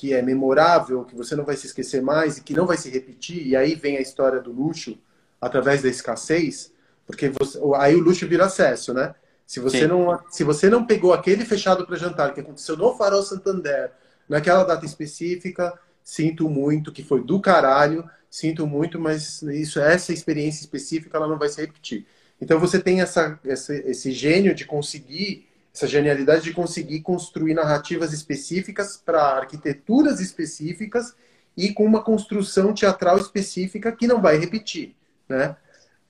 que é memorável, que você não vai se esquecer mais e que não vai se repetir. E aí vem a história do luxo através da escassez, porque você, aí o luxo vira acesso, né? Se você não se você não pegou aquele fechado para jantar que aconteceu no Farol Santander, naquela data específica, sinto muito que foi do caralho, sinto muito, mas isso essa experiência específica ela não vai se repetir. Então você tem essa, essa esse gênio de conseguir essa genialidade de conseguir construir narrativas específicas para arquiteturas específicas e com uma construção teatral específica que não vai repetir, né?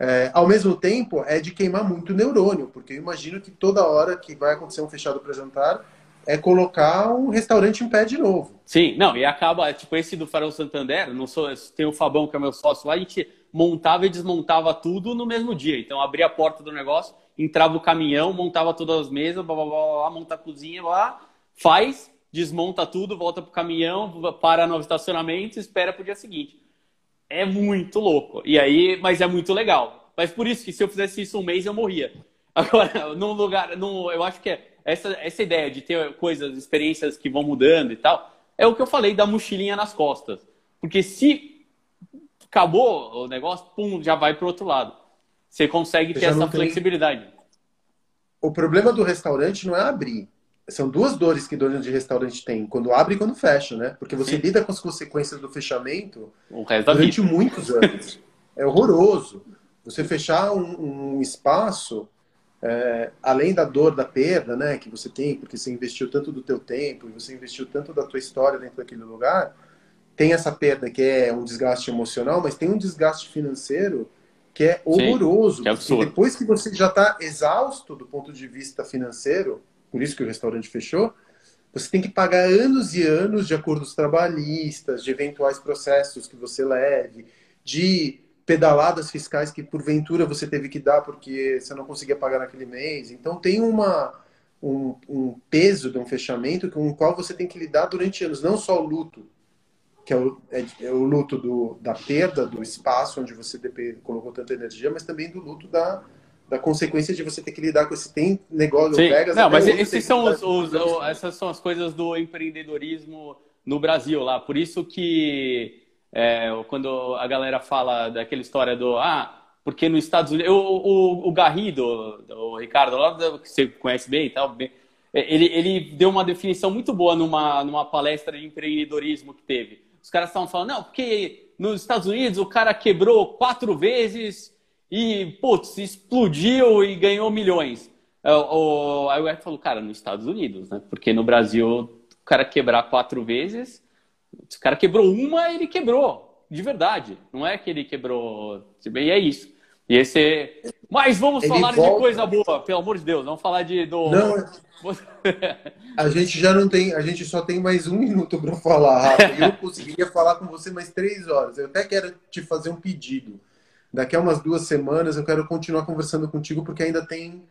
É, ao mesmo tempo, é de queimar muito neurônio, porque eu imagino que toda hora que vai acontecer um fechado para jantar é colocar um restaurante em pé de novo. Sim, não, e acaba, tipo, esse do Farol Santander, não sou, tem o Fabão, que é meu sócio lá, a gente montava e desmontava tudo no mesmo dia. Então, abria a porta do negócio, entrava o caminhão, montava todas as mesas, blá, blá, blá, blá monta a cozinha, lá, faz, desmonta tudo, volta pro caminhão, para no estacionamento espera pro dia seguinte. É muito louco. E aí, mas é muito legal. Mas por isso que se eu fizesse isso um mês, eu morria. <laughs> Agora, num lugar, num, eu acho que é essa, essa ideia de ter coisas, experiências que vão mudando e tal, é o que eu falei da mochilinha nas costas. Porque se acabou o negócio, pum, já vai pro outro lado. Você consegue ter essa flexibilidade. O problema do restaurante não é abrir. São duas dores que dono de restaurante tem, quando abre e quando fecha, né? Porque você Sim. lida com as consequências do fechamento durante muitos anos. É horroroso. Você fechar um, um espaço, é, além da dor da perda, né, que você tem, porque você investiu tanto do teu tempo e você investiu tanto da tua história dentro daquele lugar, tem essa perda que é um desgaste emocional, mas tem um desgaste financeiro que é horroroso. Sim, que é absurdo. depois que você já está exausto do ponto de vista financeiro, por isso que o restaurante fechou, você tem que pagar anos e anos de acordos trabalhistas, de eventuais processos que você leve, de pedaladas fiscais que porventura você teve que dar porque você não conseguia pagar naquele mês. Então tem uma, um, um peso de um fechamento com o qual você tem que lidar durante anos, não só o luto, que é o, é, é o luto do, da perda do espaço onde você colocou tanta energia, mas também do luto da, da consequência de você ter que lidar com esse tem negócio Sim. Vegas. Não, mas esses são os, os, essas são as coisas do empreendedorismo no Brasil lá. Por isso que é, quando a galera fala daquela história do ah, porque nos Estados Unidos. O, o, o Garrido, o Ricardo, lá, que você conhece bem e tal, ele, ele deu uma definição muito boa numa, numa palestra de empreendedorismo que teve os caras estavam falando, não, porque nos Estados Unidos o cara quebrou quatro vezes e, putz, explodiu e ganhou milhões. É, aí o Eric falou, cara, nos Estados Unidos, né? Porque no Brasil, o cara quebrar quatro vezes, se o cara quebrou uma, ele quebrou, de verdade. Não é que ele quebrou. E é isso. E esse. Mas vamos ele falar volta... de coisa boa, pelo amor de Deus. Vamos falar de. Do... Não, <laughs> a gente já não tem, a gente só tem mais um minuto para falar, Rafa. Eu <laughs> conseguiria falar com você mais três horas. Eu até quero te fazer um pedido. Daqui a umas duas semanas eu quero continuar conversando contigo porque ainda tem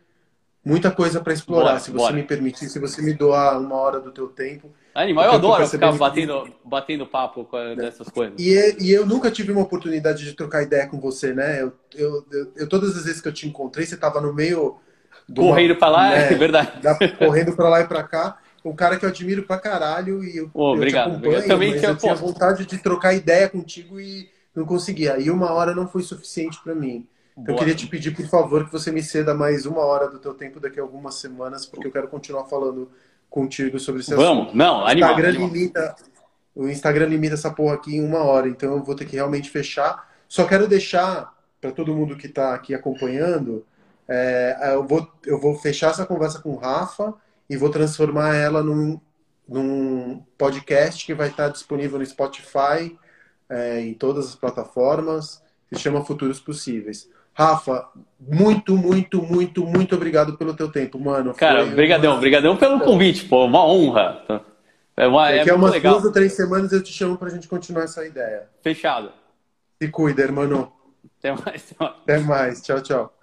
muita coisa para explorar. Bora, se você bora. me permitir, se você me doar uma hora do teu tempo. Animal, eu, eu adoro ficar batendo, batendo papo com dessas coisas. E, e, eu nunca tive uma oportunidade de trocar ideia com você, né? Eu, eu, eu, eu todas as vezes que eu te encontrei, você estava no meio correndo para lá, né, <laughs> é verdade. Da, correndo para lá e para cá. Um cara que eu admiro pra caralho e eu, oh, obrigado, eu também mas eu tinha vontade de trocar ideia contigo e não conseguia. Aí uma hora não foi suficiente para mim. Então, eu queria te pedir, por favor, que você me ceda mais uma hora do teu tempo daqui a algumas semanas, porque eu quero continuar falando contigo sobre esse Vamos, assunto. não, animal. Instagram animal. limita, o Instagram limita essa porra aqui em uma hora, então eu vou ter que realmente fechar. Só quero deixar para todo mundo que está aqui acompanhando, é, eu, vou, eu vou fechar essa conversa com o Rafa e vou transformar ela num, num podcast que vai estar disponível no Spotify, é, em todas as plataformas, se chama Futuros Possíveis. Rafa, muito, muito, muito, muito obrigado pelo teu tempo, mano. Cara, brigadão, uma... brigadão pelo convite, pô, uma honra. É, uma, é Daqui é umas legal. duas ou três semanas eu te chamo pra gente continuar essa ideia. Fechado. Se cuida, irmão. Até mais. <laughs> Até mais. Tchau, tchau.